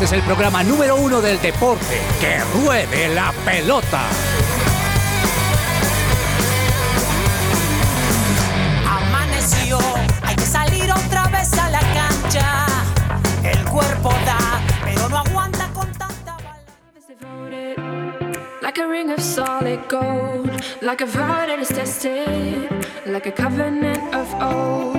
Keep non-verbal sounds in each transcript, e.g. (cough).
Este es el programa número uno del deporte. ¡Que ruede la pelota! Amaneció, hay que salir otra vez a la cancha. El cuerpo da, pero no aguanta con tanta. Like a ring of solid gold, like a vow that is tested, like a covenant of old.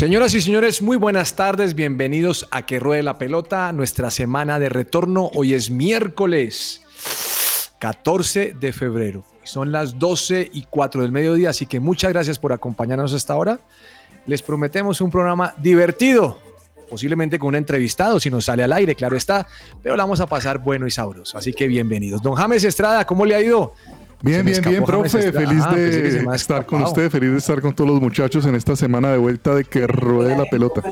Señoras y señores, muy buenas tardes, bienvenidos a Que Ruede la Pelota, nuestra semana de retorno. Hoy es miércoles 14 de febrero. Son las 12 y 4 del mediodía, así que muchas gracias por acompañarnos hasta ahora. Les prometemos un programa divertido, posiblemente con un entrevistado, si nos sale al aire, claro está, pero la vamos a pasar bueno y sabroso. Así que bienvenidos. Don James Estrada, ¿cómo le ha ido? Bien, bien, bien, profe. Feliz Ah, de estar con usted, feliz de estar con todos los muchachos en esta semana de vuelta de que ruede la pelota.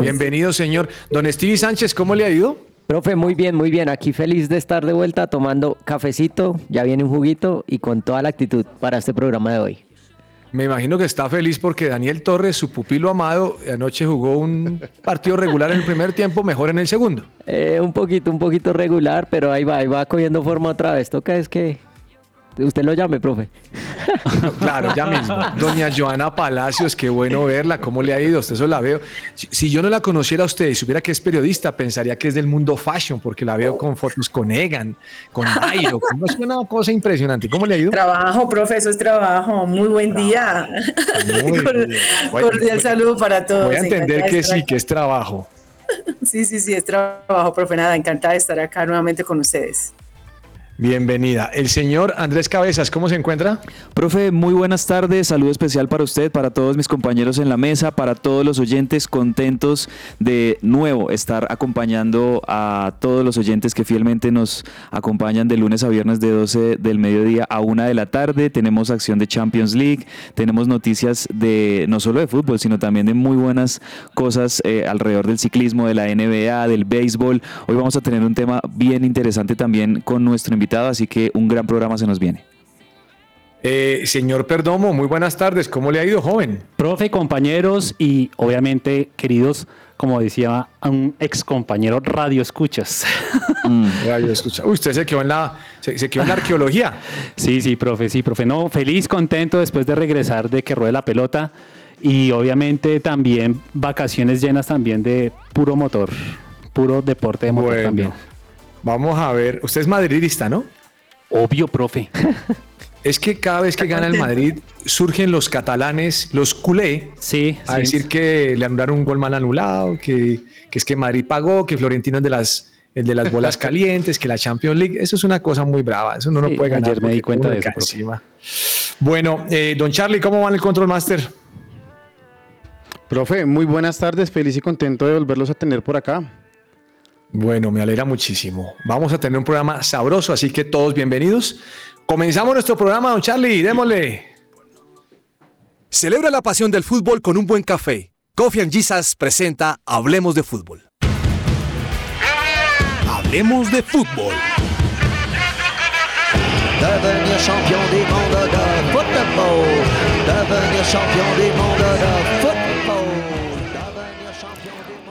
Bienvenido, señor. Don Stevie Sánchez, ¿cómo le ha ido? Profe, muy bien, muy bien. Aquí feliz de estar de vuelta tomando cafecito, ya viene un juguito y con toda la actitud para este programa de hoy. Me imagino que está feliz porque Daniel Torres, su pupilo amado, anoche jugó un partido regular en el primer tiempo, mejor en el segundo. Eh, un poquito, un poquito regular, pero ahí va, ahí va cogiendo forma otra vez. Toca es que usted lo llame, profe. (laughs) Claro, ya mismo. Doña Joana Palacios, qué bueno verla, ¿cómo le ha ido? Usted eso la veo. Si, si yo no la conociera a usted y supiera que es periodista, pensaría que es del mundo fashion, porque la veo con fotos con Egan, con no, es una cosa impresionante. ¿Cómo le ha ido? Trabajo, profe, eso es trabajo. Muy buen día. Muy Cor- (laughs) bien. Voy- Cordial saludo para todos. Voy a entender que sí, que es trabajo. (laughs) Sí, sí, sí, es trabajo, profe. Nada, encantada de estar acá nuevamente con ustedes. Bienvenida. El señor Andrés Cabezas, ¿cómo se encuentra? Profe, muy buenas tardes. Saludo especial para usted, para todos mis compañeros en la mesa, para todos los oyentes contentos de nuevo estar acompañando a todos los oyentes que fielmente nos acompañan de lunes a viernes de 12 del mediodía a 1 de la tarde. Tenemos acción de Champions League, tenemos noticias de no solo de fútbol, sino también de muy buenas cosas eh, alrededor del ciclismo, de la NBA, del béisbol. Hoy vamos a tener un tema bien interesante también con nuestro invitado, así que un gran programa se nos viene. Eh, señor Perdomo, muy buenas tardes. ¿Cómo le ha ido, joven? Profe, compañeros y obviamente queridos, como decía un ex compañero, radio escuchas. (laughs) Radio escucha. Uy, usted se quedó en la, se, se quedó en la arqueología. (laughs) sí, sí, profe, sí, profe. No, feliz, contento después de regresar de que ruede la pelota y obviamente también vacaciones llenas también de puro motor, puro deporte de motor Bueno, también. Vamos a ver. Usted es madridista, ¿no? Obvio, profe. (laughs) Es que cada vez que gana el Madrid surgen los catalanes, los culé, Sí, a sí. decir que le anularon un gol mal anulado, que, que es que Madrid pagó, que Florentino es de las, el de las bolas calientes, que la Champions League. Eso es una cosa muy brava. Eso no lo Sí, puede ganar. ayer me di cuenta de eso, encima. Bueno, eh, don Charlie, ¿cómo va en el Control Master? Profe, muy buenas tardes, feliz y contento de volverlos a tener por acá. Bueno, me alegra muchísimo. Vamos a tener un programa sabroso, así que todos bienvenidos. Comenzamos nuestro programa, don Charlie, démosle. Celebra la pasión del fútbol con un buen café. Coffee and Jesus presenta Hablemos de Fútbol. Hablemos de fútbol. Devenir champion du monde de football. Devenir champion du monde de football.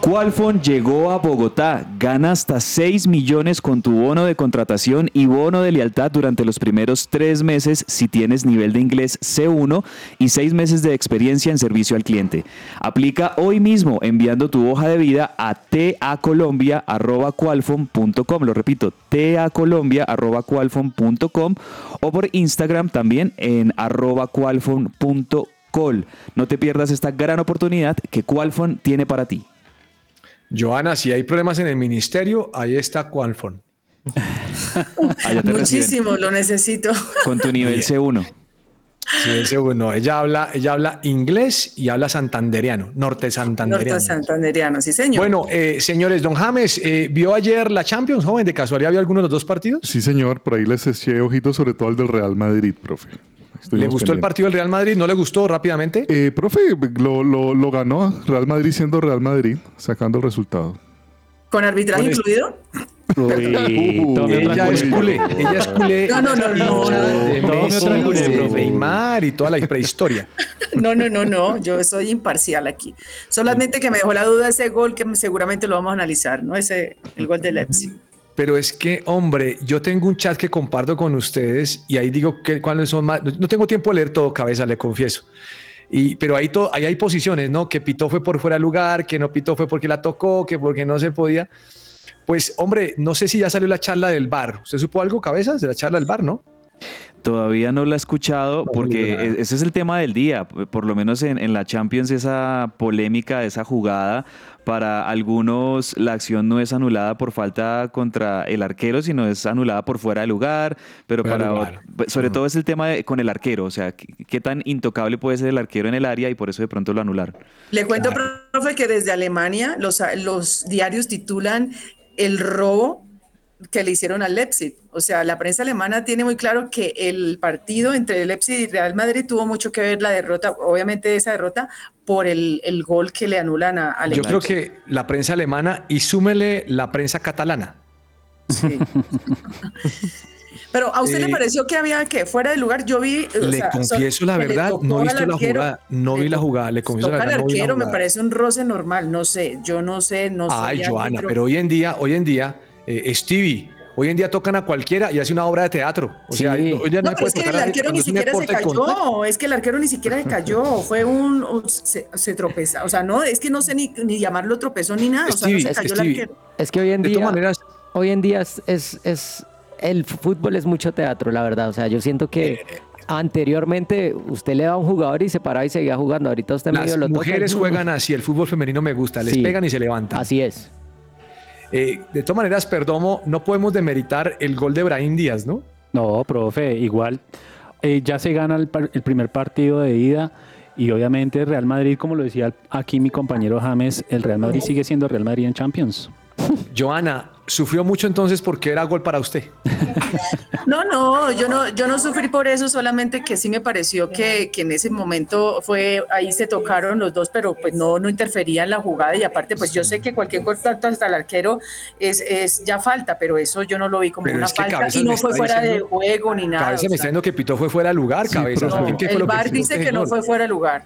Qualfon llegó a Bogotá, gana hasta 6 millones con tu bono de contratación y bono de lealtad durante los primeros tres meses si tienes nivel de inglés C1 y 6 meses de experiencia en servicio al cliente. Aplica hoy mismo enviando tu hoja de vida a tacolombia.qualfon.com, lo repito, tacolombia.qualfon.com o por Instagram también en arroba qualfon.col. No te pierdas esta gran oportunidad que Qualfon tiene para ti. Joana, si hay problemas en el ministerio, ahí está Qualfon. Reciben Muchísimo, lo necesito. con tu nivel C1. Sí, ese, bueno, ella habla, ella habla inglés y habla santanderiano, norte santanderiano. Norte Santanderiano, sí, señor. Bueno, eh, señores, don James, eh, ¿vio ayer la Champions, joven? ¿De casualidad vio alguno de los dos partidos? Sí, señor, por ahí les eché ojitos sobre todo al del Real Madrid, profe. ¿Le gustó el partido del Real Madrid? ¿No le gustó rápidamente? Eh, profe, lo, lo, lo ganó Real Madrid siendo Real Madrid, sacando el resultado. ¿Con arbitraje incluido? Ella es culé. ella es culé. No, no, no, no, de. Neymar y toda la prehistoria. No, no, no, no, yo soy imparcial aquí. Solamente que me dejó la duda ese gol que seguramente lo vamos a analizar, ¿no? Ese, el gol de Leipzig. Pero es que, hombre, yo tengo un chat que comparto con ustedes y ahí digo que cuáles son más. No tengo tiempo de leer todo, cabeza, le confieso. Y, pero ahí, to- ahí hay posiciones, ¿no? Que pitó fue por fuera de lugar, que no pitó fue porque la tocó, que porque no se podía. Pues, hombre, no sé si ya salió la charla del bar. ¿Usted supo algo, cabezas, de la charla del bar, no? Todavía no lo he escuchado porque e- ese es el tema del día. Por lo menos en, en la Champions esa polémica, esa jugada, para algunos la acción no es anulada por falta contra el arquero, sino es anulada por fuera de lugar. Pero Fuera para lugar. ot- sobre todo es el tema de- con el arquero, o sea, qué, qué tan intocable puede ser el arquero en el área y por eso de pronto lo anularon. Le cuento, profe, que desde Alemania los, los diarios titulan el robo que le hicieron al Leipzig. O sea, la prensa alemana tiene muy claro que el partido entre el Leipzig y Real Madrid tuvo mucho que ver la derrota, obviamente esa derrota, por el, el gol que le anulan a, al Yo creo que la prensa alemana y súmele la prensa catalana. Sí. Pero a usted Eh, le pareció que había que fuera de lugar. Yo vi. o Le sea, confieso son- la verdad, no he visto la arquero, jugada, no vi la jugada, le confieso la verdad, al no vi la arquero, me parece un roce normal. No sé, yo no sé, no Ay, Joana, pero hoy en día, hoy en día, eh, Stevie, hoy en día tocan a cualquiera y hace una obra de teatro. O sea, Sí. hoy en día No, pero es que el arquero ni siquiera se de cayó, es que el arquero ni siquiera se cayó, (laughs) fue un, un- se, se tropeza, o sea, no, es que no sé ni, ni llamarlo tropezón ni nada, o sea, no se cayó Stevie. el arquero. Es que hoy en De día, todas maneras, hoy en día es, es, es- el fútbol es mucho teatro, la verdad. O sea, yo siento que Eh, anteriormente usted le daba a un jugador y se paraba y seguía jugando. Ahorita usted medio las lo toca y- mujeres juegan así, el fútbol femenino me gusta, les Sí. pegan y se levantan. Así es. Eh, de todas maneras, Perdomo, no podemos demeritar el gol de Brahim Díaz, ¿no? No, profe, igual eh, ya se gana el, el primer partido de ida y obviamente Real Madrid, como lo decía aquí mi compañero James, el Real Madrid sigue siendo Real Madrid en Champions. Joana, ¿sufrió mucho entonces porque era gol para usted? No, no, yo no, yo no sufrí por eso, solamente que sí me pareció que, que en ese momento fue, ahí se tocaron los dos, pero pues no, no interfería en la jugada y aparte pues yo sé que cualquier contacto hasta el arquero es, es ya falta, pero eso yo no lo vi como Pero una es que falta y no fue fuera de juego ni nada. Cabeza o me está diciendo que Pitó fue fuera de lugar, Cabeza. no, ¿Qué fue el hizo dice que no fue fuera de lugar.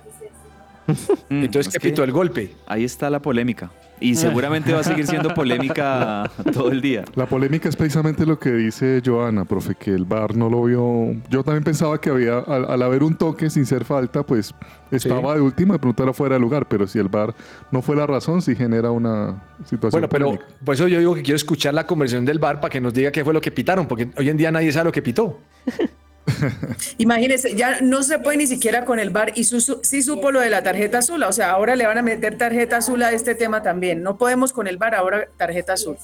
Entonces, es ¿qué pitó el golpe? Ahí está la polémica. Y seguramente va a seguir siendo polémica (laughs) todo el día. La polémica es precisamente lo que dice Joana, profe, que el VAR no lo vio. Yo también pensaba que había, al, al haber un toque sin ser falta, pues estaba de última, de pronto era fuera de lugar, pero si el VAR no fue la razón, sí genera una situación. Bueno, pero polémica. por eso yo digo que quiero escuchar la conversión del bar para que nos diga qué fue lo que pitaron, porque hoy en día nadie sabe lo que pitó. (laughs) Imagínense, ya no se puede ni siquiera con el VAR y su, su- sí supo lo de la tarjeta azul, o sea, ahora le van a meter tarjeta azul a este tema también. No podemos con el VAR, ahora tarjeta azul.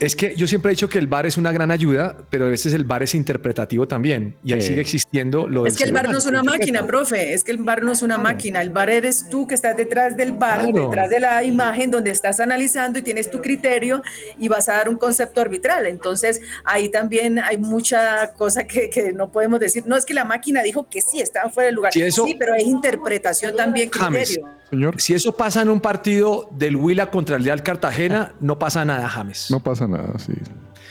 Es que yo siempre he dicho que el bar es una gran ayuda, pero a veces el bar es interpretativo también y ahí Sí. sigue existiendo lo Es que el celular. no es una máquina, profe, es que el VAR no es una máquina, el VAR eres tú que estás detrás del Claro. detrás de la imagen donde estás analizando y tienes tu criterio y vas a dar un concepto arbitral. Entonces, ahí también hay mucha cosa que, que no podemos decir. No es que la máquina dijo que sí, estaba fuera del lugar. Sí, eso- Sí, pero es interpretación también, James, criterio. Señor, Si eso pasa en un partido del Huila contra el Real Cartagena, no pasa nada, James. no pasa nada, sí.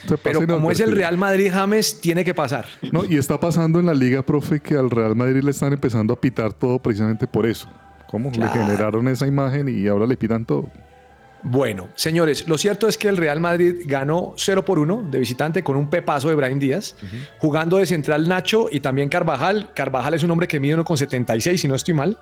Se pasa pero como es el. Real Madrid, James, tiene que pasar. No, y está pasando en la liga, profe, que al Real Madrid le están empezando a pitar todo precisamente por eso. ¿Cómo? Claro. Le generaron esa imagen y ahora le pitan todo. Bueno, señores, lo cierto es que el Real Madrid ganó 0 por 1 de visitante con un pepazo de Brahim Díaz, jugando de central Nacho y también Carvajal. Carvajal es un hombre que mide 1,76, si no estoy mal,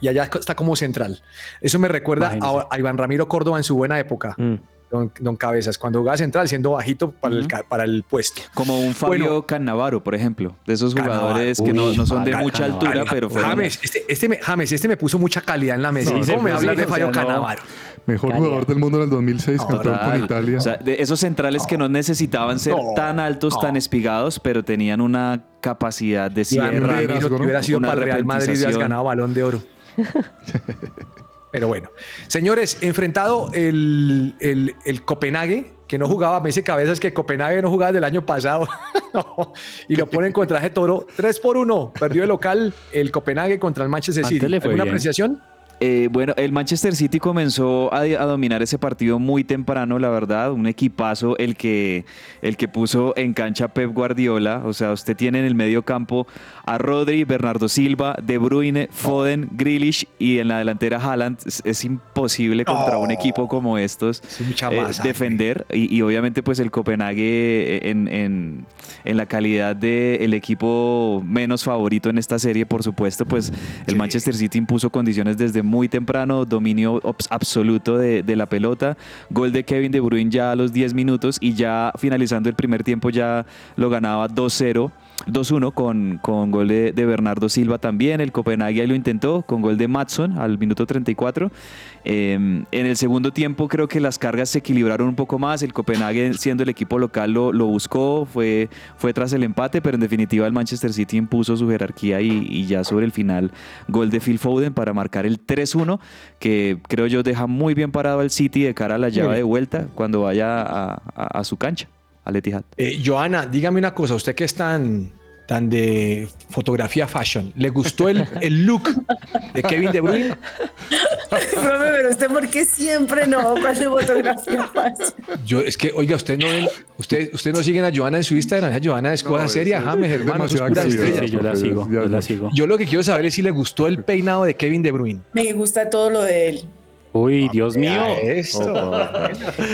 y allá está como central. Eso me recuerda a Iván Ramiro Córdoba en su buena época, Mm. Don, don Cabezas, cuando jugaba central, siendo bajito para, el, para el puesto. Como un Fabio Bueno. Canavaro, por ejemplo. De esos Cannavaro. jugadores que no, Uy, no son de mucha Cannavaro. altura, pero fueron- James, este, este me, James, este me puso mucha calidad en la mesa. Sí, ¿Cómo me hablas de o sea, Fabio no. Canavaro? Mejor Calidad. jugador del mundo en el 2006, campeón Total. con Italia. O sea, de esos centrales que no necesitaban ser No, tan altos, tan espigados, pero tenían una capacidad de cierre. Que hubiera sido una para el Real Madrid, hubieras repentización. ganado balón de oro. (laughs) Pero bueno, señores, enfrentado el, el, el Copenhague, que no jugaba, me dice cabezas que Copenhague no jugaba del año pasado, (laughs) No, y lo ponen contra toro 3 por 1. Perdió el local el Copenhague contra el Manchester City. ¿Alguna apreciación? Eh, bueno, el Manchester City comenzó a, a dominar ese partido muy temprano, la verdad. Un equipazo el que, el que puso en cancha Pep Guardiola. O sea, usted tiene en el medio campo a Rodri, Bernardo Silva, De Bruyne, Foden, Grealish y en la delantera Haaland. Es, es imposible contra un equipo como estos Es eh, defender. Y, y obviamente, pues el Copenhague en, en- en la calidad del equipo menos favorito en esta serie, por supuesto, pues el Manchester City impuso condiciones desde muy temprano, dominio absoluto de, de la pelota, gol de Kevin De Bruyne ya a los 10 minutos y ya finalizando el primer tiempo ya lo ganaba 2-0. 2-1 con, con gol de, de Bernardo Silva también. El Copenhague ahí lo intentó con gol de Matson al minuto 34. Eh, en el segundo tiempo creo que las cargas se equilibraron un poco más. El Copenhague, siendo el equipo local, lo, lo buscó, fue, fue tras el empate, pero en definitiva el Manchester City impuso su jerarquía y, y ya sobre el final gol de Phil Foden para marcar el 3-1, que creo yo deja muy bien parado al City de cara a la llave de vuelta cuando vaya a, a- a su cancha, al Etihad. Eh, Joana, dígame una cosa, usted que es tan, tan de fotografía fashion, ¿le gustó el, el look de Kevin De Bruyne? (laughs) Profe, pero usted, ¿por qué siempre no? ¿Cuál de fotografía fácil? Yo, es que, oiga, usted no usted, usted no siguen a Joana en su Instagram, Joana es cosa seria, James, hermano, es pura estrella. Sí, yo la sigo, yo la sigo. Yo lo que quiero saber es si le gustó el peinado de Kevin De Bruyne. Me gusta todo lo de él. Uy, Dios mío. Esto.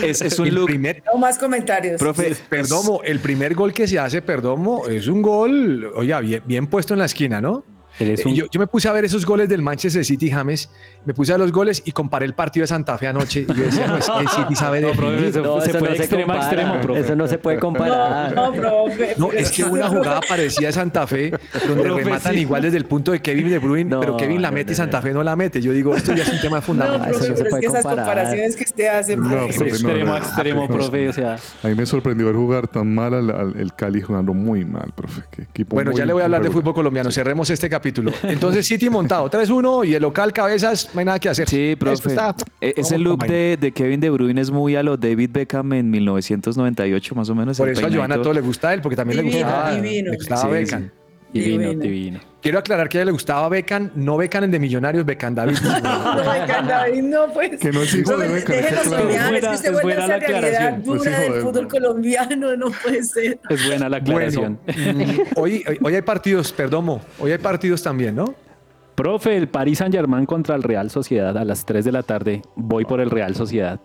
Es, es un El look. primer, No más comentarios. Profe, Perdomo, el primer gol que se hace Perdomo es un gol, oiga, bien, bien puesto en la esquina, ¿no? Eh, un- Yo, yo me puse a ver esos goles del Manchester City, James. Me puse a ver los goles y comparé el partido de Santa Fe anoche. Y yo decía, no, es que el City sabe (laughs) No, profe, definir. eso- No, se eso fue no de se extremo a extremo, profe. Eso no se puede comparar. No, profe. No, es que una jugada parecía de Santa Fe, donde Profe, rematan sí. igual desde el punto de Kevin De Bruyne, No, pero Kevin la no, mete no, y Santa Fe no la mete. Yo digo, esto ya es un tema (laughs) No, fundamental. profe, no se es puede que esas comparaciones que usted hace, No, profe, extremo a no, extremo, no, profe. O sea, A mí me sorprendió ver jugar tan mal al, al- el Cali jugando muy mal, profe. Qué equipo Bueno, muy ya le voy a hablar de fútbol colombiano. Cerremos este capítulo. Entonces, City montado 3-1 y el local cabezas, no hay nada que hacer. Sí, profe. está- E- Ese look de, de Kevin De Bruyne es muy a lo David Beckham en 1998, más o menos. Por eso a Joana todo le gusta a él, porque también le gustaba, divino. le gustaba Sí, Beckham. divino, Divino. divino. Quiero aclarar que a ella le gustaba Beckham, no Beckham el de Millonarios, Beckham David. (laughs) No, Beckham David, no, pues. Que no es hijo de No, déjelo está claro. soñar, es buena- que es vuelve buena a la esa realidad aclaración. Pues dura hijo del de- fútbol colombiano, no puede ser. Es buena la aclaración. Bueno, (laughs) hoy, hoy- hoy hay partidos, perdomo, hoy hay partidos también, ¿no? Profe, el Paris Saint Germain contra el Real Sociedad a las 3 de la tarde. Voy por el Real Sociedad.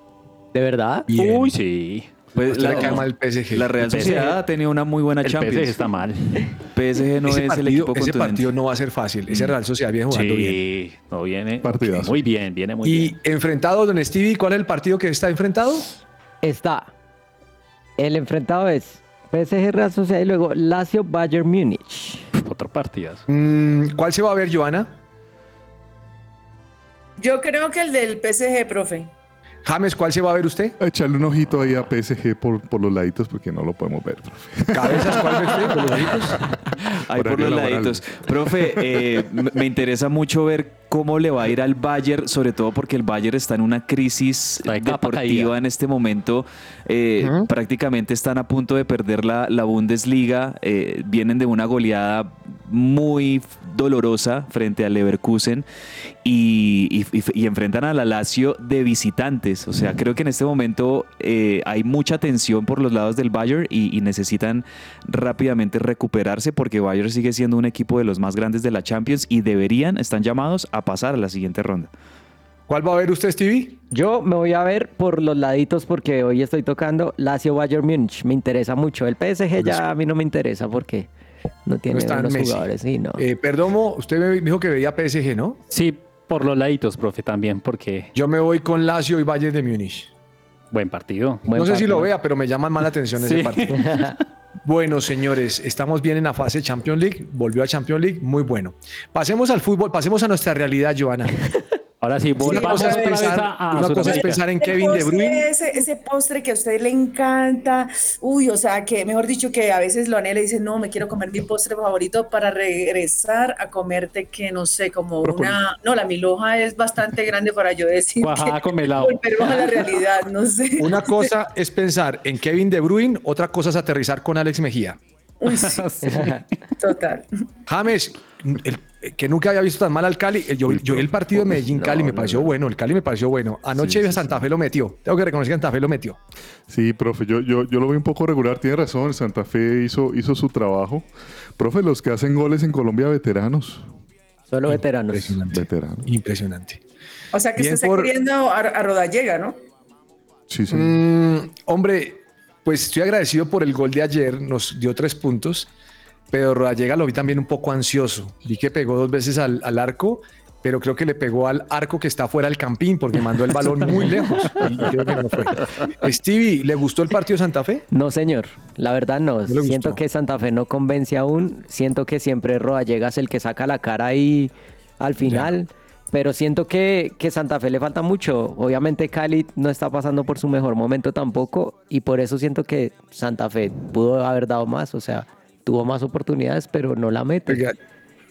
¿De verdad? Bien. Uy, sí. Pues la, le cae mal el PSG. la Real El PSG Sociedad ha tenido una muy buena El Champions. PSG está mal. PSG no ese es el partido, equipo ese partido no va a ser fácil. Ese Real Sociedad viene jugando bien. Sí, no viene. Partidazo. Muy bien, viene muy Y bien. enfrentado, don Stevie, ¿cuál es el partido que está enfrentado? Está. El enfrentado es PSG Real Sociedad y luego Lazio Bayern Múnich. Otro partidazo. Mm, ¿Cuál se va a ver, Joana? Yo creo que el del PSG, profe. James, ¿cuál se va a ver usted? Echarle un ojito ahí a PSG por, por los laditos porque no lo podemos ver, profe. ¿Cabezas cuál ve usted? ¿Con los ojitos? Ahí por los laboral. laditos. Profe, eh, me- me interesa mucho ver cómo le va a ir al Bayern, sobre todo porque el Bayern está en una crisis deportiva en este momento. Eh, Prácticamente están a punto de perder la, la Bundesliga. Eh, vienen de una goleada muy dolorosa frente al Leverkusen y, y- y- y enfrentan a la Lazio de visitantes. O sea, creo que en este momento eh, hay mucha tensión por los lados del Bayern y, y necesitan rápidamente recuperarse porque Bayern sigue siendo un equipo de los más grandes de la Champions y deberían, están llamados a pasar a la siguiente ronda. ¿Cuál va a ver usted, Stevie? Yo me voy a ver por los laditos porque hoy estoy tocando Lazio Bayern Múnich. Me interesa mucho. El PSG ya a mí no me interesa porque no tiene No buenos Messi. jugadores. Sí, no. Eh, Perdomo, usted me dijo que veía PSG, ¿no? Sí, por los laditos, profe, también, porque Yo me voy con Lazio y Bayern de Múnich. buen partido. Buen no sé si lo vea, pero me llama más la atención ese Sí. partido. (laughs) Bueno, señores, estamos bien en la fase Champions League. Volvió a Champions League, muy bueno. Pasemos al fútbol, pasemos a nuestra realidad, Joana. Ahora sí, Una volvamos cosa es otra vez pensar, a, a una cosa es pensar en Kevin De Bruyne. Ese, ese postre que a usted le encanta, uy, o sea, que mejor dicho que a veces lo anhela y dice, no, me quiero comer mi postre favorito para regresar a comerte que no sé, como una, no, la miloja es bastante grande para yo decir Cuajada que con melado. a la realidad, no sé. Una cosa es pensar en Kevin De Bruyne, otra cosa es aterrizar con Alex Mejía. Uy, (laughs) sí. Total. James, el- que nunca había visto tan mal al Cali. Yo, yo vi el partido de Medellín-Cali, me pareció bueno. El Cali me pareció bueno. Anoche Santa Fe lo metió. Tengo que reconocer que Santa Fe lo metió. Sí, profe, yo, yo, yo lo vi un poco regular, tiene razón, Santa Fe hizo, hizo su trabajo. Profe, los que hacen goles en Colombia, veteranos. Solo veteranos. Impresionante. Veteranos. Impresionante. O sea que Bien usted está por- queriendo a, a Rodallega, ¿no? Sí, sí. Mm, hombre, pues estoy agradecido por el gol de ayer, nos dio tres puntos, pero Rodallega lo vi también un poco ansioso. Vi que pegó dos veces al, al arco, pero creo que le pegó al arco que está fuera del campín porque mandó el balón muy lejos. (laughs) Y creo que no fue. Stevie, ¿le gustó el partido de Santa Fe? No, señor. La verdad no. gustó? Siento que Santa Fe no convence aún. Siento que siempre Rodallega es el que saca la cara ahí al final. Pero siento que, que Santa Fe le falta mucho. Obviamente Cali no está pasando por su mejor momento tampoco. Y por eso siento que Santa Fe pudo haber dado más. O sea, tuvo más oportunidades, pero no la mete.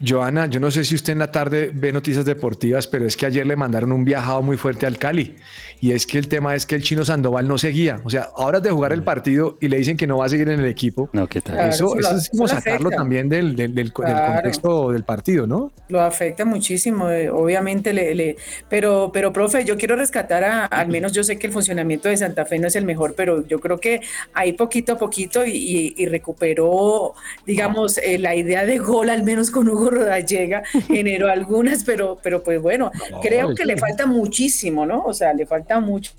Joana, yo no sé si usted en la tarde ve noticias deportivas, pero es que ayer le mandaron un viajado muy fuerte al Cali. Y es que el tema es que el chino Sandoval no seguía. O sea, ahora es de jugar el partido y le dicen que no va a seguir en el equipo. No, ¿qué tal? Claro, eso, eso lo- eso es como eso sacarlo afecta. también del, del, del- del Claro. contexto del partido, ¿no? Lo afecta muchísimo, eh, obviamente, le, le- pero, pero, profe, yo quiero rescatar a, al menos yo sé que el funcionamiento de Santa Fe no es el mejor, pero yo creo que ahí poquito a poquito y, y- y recuperó, digamos, eh, la idea de gol, al menos con Hugo Rodallega, (laughs) generó algunas, pero, pero pues bueno, creo que le falta muchísimo, ¿no? O sea, le falta mucho,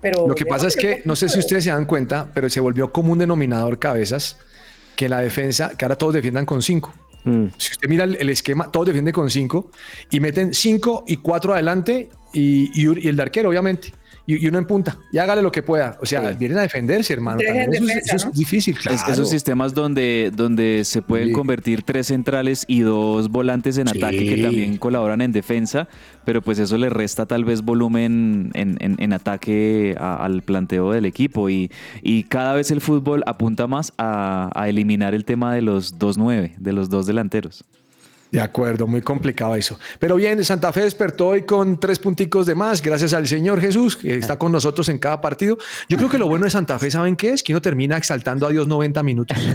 pero... Lo que pasa es que, no sé si ustedes se dan cuenta, pero se volvió como un denominador cabezas que la defensa, que ahora todos defiendan con cinco. Mm. Si usted mira el, el esquema, todos defienden con cinco y meten cinco y cuatro adelante y, y- y el de arquero, obviamente. Y, y uno en punta. Y hágale lo que pueda. O sea, vienen a defenderse, hermano. Eso, es- defensa, eso ¿no? es difícil, Es- claro. esos sistemas donde, donde se pueden Sí. convertir tres centrales y dos volantes en Sí. ataque que también colaboran en defensa, pero pues eso le resta tal vez volumen en, en- en ataque a- al planteo del equipo y, y cada vez el fútbol apunta más a, a eliminar el tema de los dos nueve, de los dos delanteros. De acuerdo, muy complicado eso. Pero bien, Santa Fe despertó hoy con tres punticos de más, gracias al Señor Jesús, que está con nosotros en cada partido. Yo creo que lo bueno de Santa Fe, ¿saben qué es? Que uno termina exaltando a Dios 90 minutos. (laughs)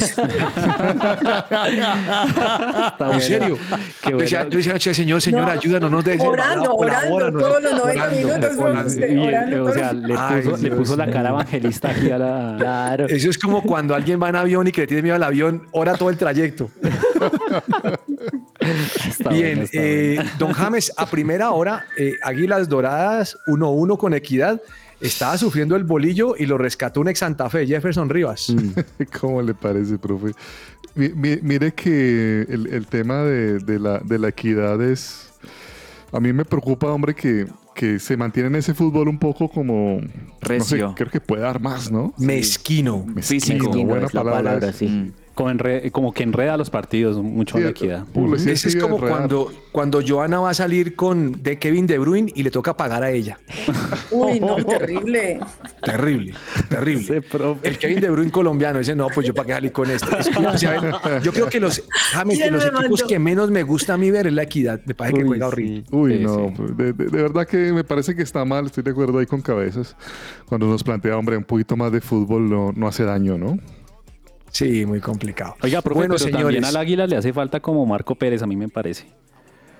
en serio. Qué Yo decía, bueno. yo decía, "Che, Señor, Señor, No, ayúdanos, no nos dejes. orando, orando, todos los 90 minutos, orando. usted, Y, orando o sea, le Ay, puso, le Dios puso la cara evangelista aquí a la... (laughs) Claro. Eso es como cuando alguien va en avión y que le tiene miedo al avión, ora todo el trayecto. (laughs) (laughs) Está Bien, está eh, don James, a primera hora, eh, Águilas Doradas 1-1 con Equidad. Estaba sufriendo el bolillo y lo rescató un ex Santa Fe, Jefferson Rivas. (laughs) ¿Cómo le parece, profe? Mi- mi- mire que el, el tema de, de la, de la equidad es... A mí me preocupa, hombre, que, que se mantiene en ese fútbol un poco como... No sé, Recio. creo que puede dar más, ¿no? Mezquino. Físico. Mezquino, buena es la palabra sí. Como, enre- como que enreda los partidos mucho Sí, la equidad. Ese es como cuando, cuando Joana va a salir con de Kevin De Bruyne y le toca pagar a ella. (laughs) Uy, no, terrible. Terrible, terrible. El Kevin De Bruyne colombiano dice, no, pues yo para qué salir con esto. Es que, o sea, yo creo que los, James, ¿Quién que los equipos mandó? que menos me gusta a mí ver es la equidad. Me parece que juega sí. horrible. Uy, Sí, no, sí. pues, de, de- de verdad que me parece que está mal, estoy de acuerdo ahí con cabezas. Cuando nos plantea, hombre, un poquito más de fútbol no, no hace daño, ¿no? Sí, muy complicado. Oiga, profe, bueno, pero señores, también al Águila le hace falta como Marco Pérez, a mí me parece.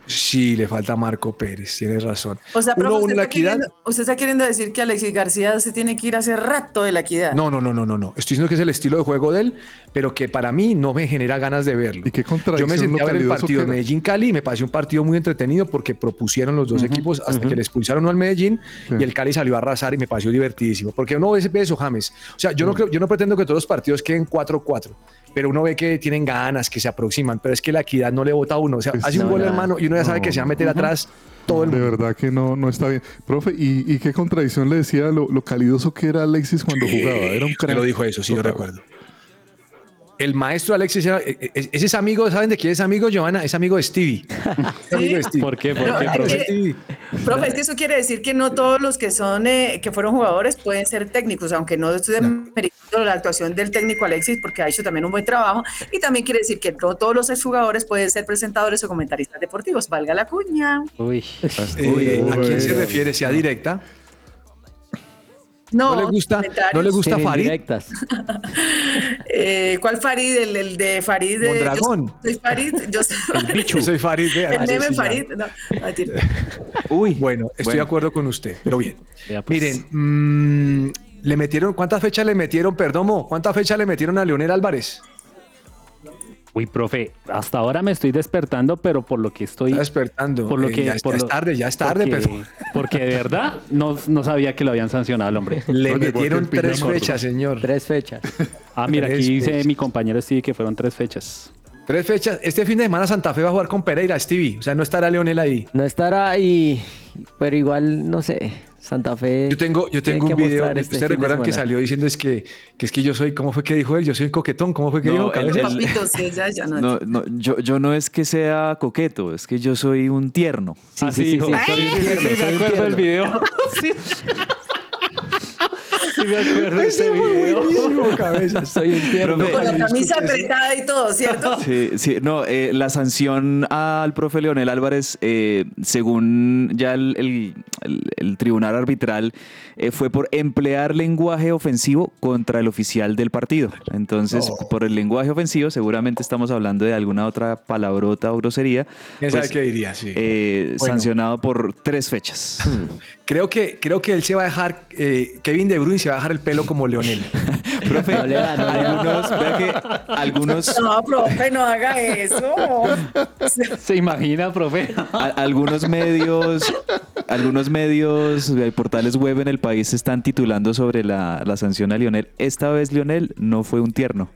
Sí, le falta Marco Pérez, tienes razón. O sea, uno, usted, la está equidad. queriendo, usted está queriendo decir que Alexis García se tiene que ir hace rato de la equidad. No, no, no, no, no, no. Estoy diciendo que es el estilo de juego de él, pero que para mí no me genera ganas de verlo. Y qué Yo me senté a ver el partido era. Medellín-Cali y me pareció un partido muy entretenido porque propusieron los dos equipos hasta que le expulsaron uno al Medellín Sí. y el Cali salió a arrasar y me pareció divertidísimo. Porque uno ve eso, James. O sea, yo no, creo, yo no pretendo que todos los partidos queden 4-4, pero uno ve que tienen ganas, que se aproximan, pero es que la equidad no le vota a uno. O sea, Pues hace un gol, hermano, y uno ya sabe No, que se va a meter atrás todo el De mundo. verdad que no, no está bien. Profe, ¿y, y qué contradicción le decía lo, lo calidoso que era Alexis cuando jugaba? Era un Me crack. lo dijo eso, sí, lo Total. recuerdo. El maestro Alexis era, e- e- ese es amigo, ¿saben de quién es amigo, Giovanna? Es amigo de Stevie. (laughs) Es amigo de Stevie. ¿Por qué? ¿Por No, qué, profe? Profe, es que eso quiere decir que no todos los que son eh, que fueron jugadores pueden ser técnicos, aunque no estoy demeritando la actuación del técnico Alexis porque ha hecho también un buen trabajo y también quiere decir que no todos los exjugadores pueden ser presentadores o comentaristas deportivos, valga la cuña. Uy, Eh, ¿A quién se Uy. refiere? ¿Sea directa? No, ¿No le gusta. ¿no le gusta Farid? (laughs) Eh, ¿Cuál Farid? El, el de Farid. de- Mondragón. Yo soy Farid. Yo (laughs) soy, Yo (laughs) soy Farid. el meme. Farid. No. Uy, Bueno, estoy Bueno. de acuerdo con usted, pero bien. Pues. Miren, mm, le metieron, ¿cuántas fechas le metieron, Perdomo? ¿Cuántas fechas le metieron a Leonel Álvarez? Uy, profe, hasta ahora me estoy despertando, pero por lo que estoy... Está despertando. Por lo Eh, que, ya, por ya lo- es tarde, ya es tarde, porque, pero porque de verdad no, no sabía que lo habían sancionado al hombre. (laughs) le metieron tres corto. fechas, señor. Tres fechas. (laughs) Ah, mira, Tres aquí dice fechas. mi compañero Steve que fueron tres fechas. Tres fechas. Este fin de semana Santa Fe va a jugar con Pereira, Stevie. O sea, no estará Leonel ahí. No estará ahí, pero igual, no sé, Santa Fe. Yo tengo, yo tengo un video. este Ustedes recuerdan que salió diciendo es que, que es que yo soy, ¿cómo fue que dijo él? Yo soy un coquetón. ¿Cómo fue que No, dijo? el- Cabezas? el- Papito, (laughs) sí, ya, ya no. no, no, yo, yo no es que sea coqueto, es que yo soy un tierno. Sí, Así sí, sí, dijo. sí, sí, me acuerdo del tierno. video. (laughs) Sí. Me acuerdo ese video. buenísimo, un tierno. Profe, Con la camisa apretada y todo, ¿cierto? (laughs) Sí, sí, no, eh, la sanción al profe Leonel Álvarez, eh, según ya el, el- el- el tribunal arbitral, eh, fue por emplear lenguaje ofensivo contra el oficial del partido. Entonces, por el lenguaje ofensivo, seguramente estamos hablando de alguna otra palabrota o grosería. ¿Quién sabe pues, qué diría? Sí. eh, Bueno. Sancionado por tres fechas. Creo que, creo que él se va a dejar, eh, Kevin De Bruyne se va a dejar el pelo como Leonel. (laughs) Profe, No no algunos, vea que algunos, No, profe, no haga eso. ¿Se imagina, profe? A- algunos medios, algunos medios, portales web en el país están titulando sobre la, la sanción a Lionel. Esta vez Lionel no fue un tierno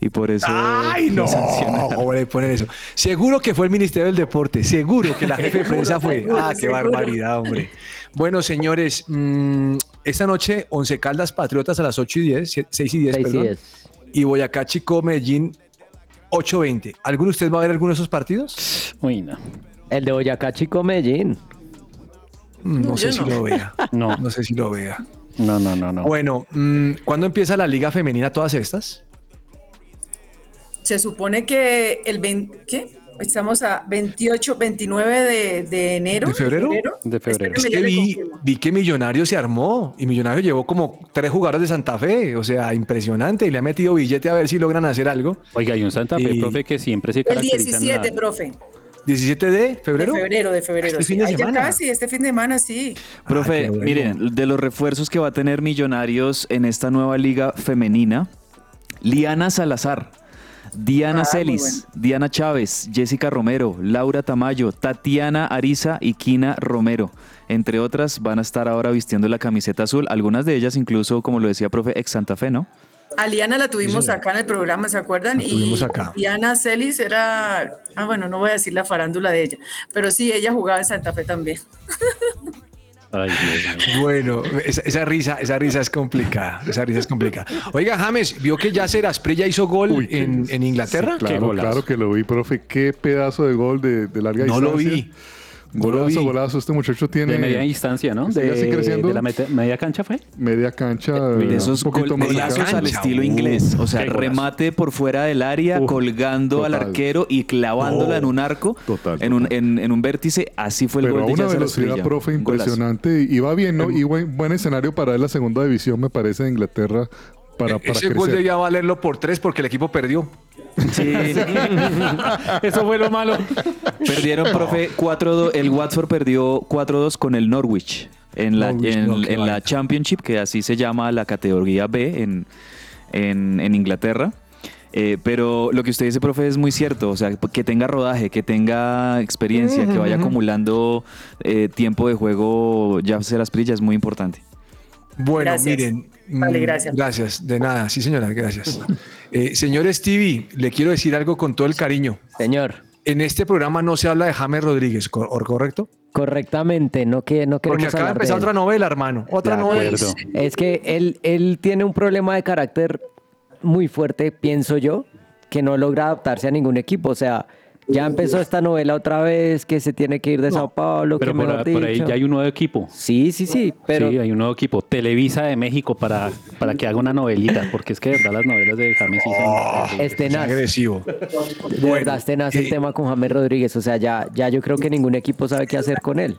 y por eso ¡Ay, no! (laughs) Hombre, poner eso. Seguro que fue el Ministerio del Deporte. Seguro que la jefe de prensa fue. Ah, qué barbaridad, hombre. Bueno, señores, mm, esta noche, Once Caldas Patriotas a las 8 y 10, 6 y 10, Seis y perdón. diez. Y Boyacá Chico Medellín 8-20. ¿Alguno de ustedes va a ver alguno de esos partidos? Uy, no. El de Boyacá Chico Medellín. Mm, No, No, sé si no. lo vea. (laughs) No, No sé si lo vea. no, no, no. no. Bueno, mm, ¿cuándo empieza la Liga Femenina todas estas? Se supone que el 20, ¿qué? Estamos a 28, 29 de, de enero. ¿De febrero? De febrero. Es que vi, vi que Millonario se armó y Millonario llevó como tres jugadores de Santa Fe, o sea, impresionante, y le ha metido billete a ver si logran hacer algo. Oiga, hay un Santa Fe, Y- profe, que siempre se El caracteriza en 17, la- profe. 17 de febrero. De febrero, de febrero. Este sí. fin de Ay, ya semana. casi, este fin de semana, sí. Profe, Ah, bueno. miren, de los refuerzos que va a tener Millonarios en esta nueva liga femenina, Liana Salazar, Diana Ah, Celis, bueno. Diana Chávez, Jessica Romero, Laura Tamayo, Tatiana Ariza y Kina Romero. Entre otras, van a estar ahora vistiendo la camiseta azul. Algunas de ellas, incluso, como lo decía profe, ex Santa Fe, ¿no? A Liana la tuvimos acá en el programa, ¿se acuerdan? La tuvimos y acá. Diana Celis era, ah, bueno, no voy a decir la farándula de ella, pero sí, ella jugaba en Santa Fe también. (laughs) Ay, Dios mío. Bueno, esa, esa risa, esa risa es complicada, esa risa es complicada. Oiga, James, ¿vio que Yasser Asprilla hizo gol Uy, en, en Inglaterra? Sí, claro, claro que lo vi, profe. Qué pedazo de gol de, de larga No distancia. No lo vi. Golazo. Este muchacho tiene De media distancia, ¿no? ¿Está ya así De, creciendo? de la media cancha fue. media cancha. De esos un poquito gol- más golazos al estilo Uh, inglés. O sea, golazo. remate por fuera del área, colgando al arquero y clavándola en un arco, Total, en, un, total. en, en un vértice. Así fue el Pero gol de una velocidad, profe, golazo. impresionante. Y va bien, ¿no? Y buen, buen escenario para la segunda división, me parece, de Inglaterra. Para, para Ese crecer. gol debía valerlo por tres porque el equipo perdió. Sí. (laughs) Eso fue lo malo. Perdieron, profe, 4-2. El Watford perdió 4-2 con el Norwich en la, Norwich, en, no, en la. Championship, que así se llama la categoría B en, en, en Inglaterra. Eh, pero lo que usted dice, profe, es muy cierto. O sea, que tenga rodaje, que tenga experiencia, que vaya acumulando eh, tiempo de juego, ya se las es muy importante. Bueno, Gracias. miren. Vale, mm, gracias. Gracias, de nada. Sí, señora, gracias. Eh, señor Stevie, le quiero decir algo con todo el cariño. Señor, En este programa no se habla de James Rodríguez, ¿cor- ¿correcto? correctamente, no que no queremos Porque acaba de hablar de empezar otra novela, hermano. Otra De novela. acuerdo. Es que él, él tiene un problema de carácter muy fuerte, pienso yo, que no logra adaptarse a ningún equipo. O sea, ya empezó esta novela otra vez, que se tiene que ir de Sao Paulo, Pero que por, mejor por ahí ya hay un nuevo equipo. Sí, sí, sí, pero sí, hay un nuevo equipo. Televisa de México para, para que haga una novelita, porque es que de verdad las novelas de James sí son terribles. es tenaz. agresivo. De verdad es tenaz el eh, tema con James Rodríguez. O sea, ya, ya yo creo que ningún equipo sabe qué hacer con él.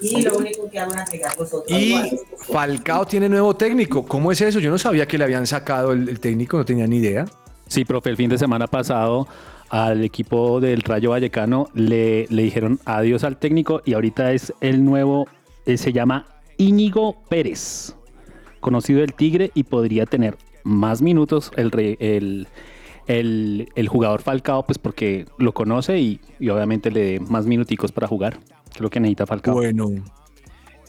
Y lo único que van a pegar vosotros. Y Falcao tiene nuevo técnico. ¿Cómo es eso? Yo no sabía que le habían sacado el, el técnico, no tenía ni idea. Sí, profe, el fin de semana pasado al equipo del Rayo Vallecano le, le dijeron adiós al técnico y ahorita es el nuevo, eh, se llama Íñigo Pérez, conocido del Tigre y podría tener más minutos el, el, el, jugador Falcao, pues porque lo conoce y, y obviamente le dé más minuticos para jugar, lo que necesita Falcao. Bueno.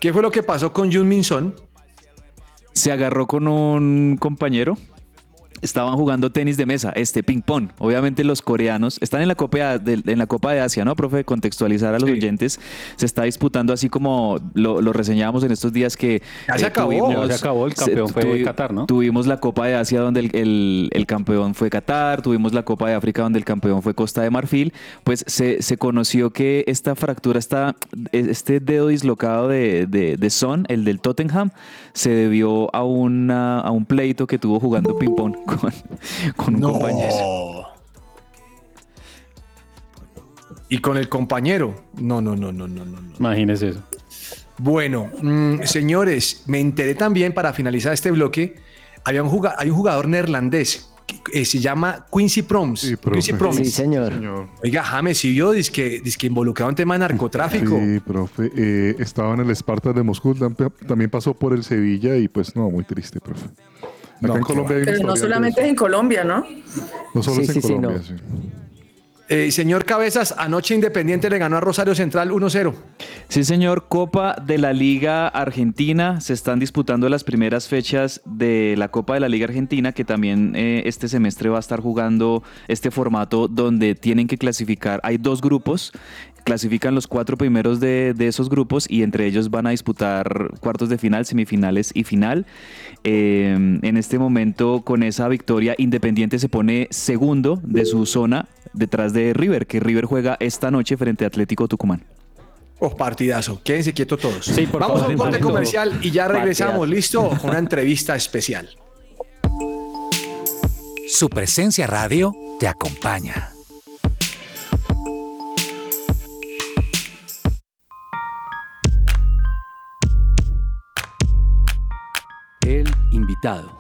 ¿Qué fue lo que pasó con Jun Min Son? Se agarró con un compañero. Estaban jugando tenis de mesa, este ping pong. Obviamente los coreanos están en la Copa de, en la Copa de Asia, ¿no, profe? Contextualizar a los oyentes. Se está disputando así como lo, lo reseñábamos en estos días que Ya se acabó. Ya se acabó, el campeón fue Qatar, ¿no? Tuvimos la Copa de Asia donde el, el- el campeón fue Qatar, tuvimos la Copa de África donde el campeón fue Costa de Marfil. Pues se, se conoció que esta fractura, esta, este dedo dislocado de, de, de Son, el del Tottenham, se debió a, una, a un pleito que tuvo jugando ping-pong con, con un compañero. Y con el compañero. No, no, no, no, no, no. no. Imagínese eso. Bueno, mm, señores, me enteré también para finalizar este bloque. Había un juga- hay un jugador neerlandés que eh, se llama Quincy Proms. Sí, profe. Quincy Proms. Sí, señor. Señor. Oiga, James, si vio, que, que involucrado en tema de narcotráfico. Sí, profe. Eh, estaba en el Sparta de Moscú, tam- también pasó por el Sevilla y pues no, muy triste, profe. Acá No, en Colombia hay una Pero no solamente es en Colombia, ¿no? No solo Sí, es en sí, sí, Colombia, no. sí. Eh, señor Cabezas, anoche Independiente le ganó a Rosario Central 1-0. Sí, señor. Copa de la Liga Argentina. Se están disputando las primeras fechas de la Copa de la Liga Argentina, que también eh, este semestre va a estar jugando este formato donde tienen que clasificar. Hay dos grupos. Clasifican los cuatro primeros de, de esos grupos y entre ellos van a disputar cuartos de final, semifinales y final. Eh, en este momento, con esa victoria, Independiente se pone segundo de su zona detrás de River, que River juega esta noche frente a Atlético Tucumán. Oh, partidazo. Quédense quietos todos. Sí, por Vamos favor, a un corte comercial y ya regresamos. Partidazo. ¿Listo? Con una entrevista especial. Su presencia radio te acompaña. El invitado.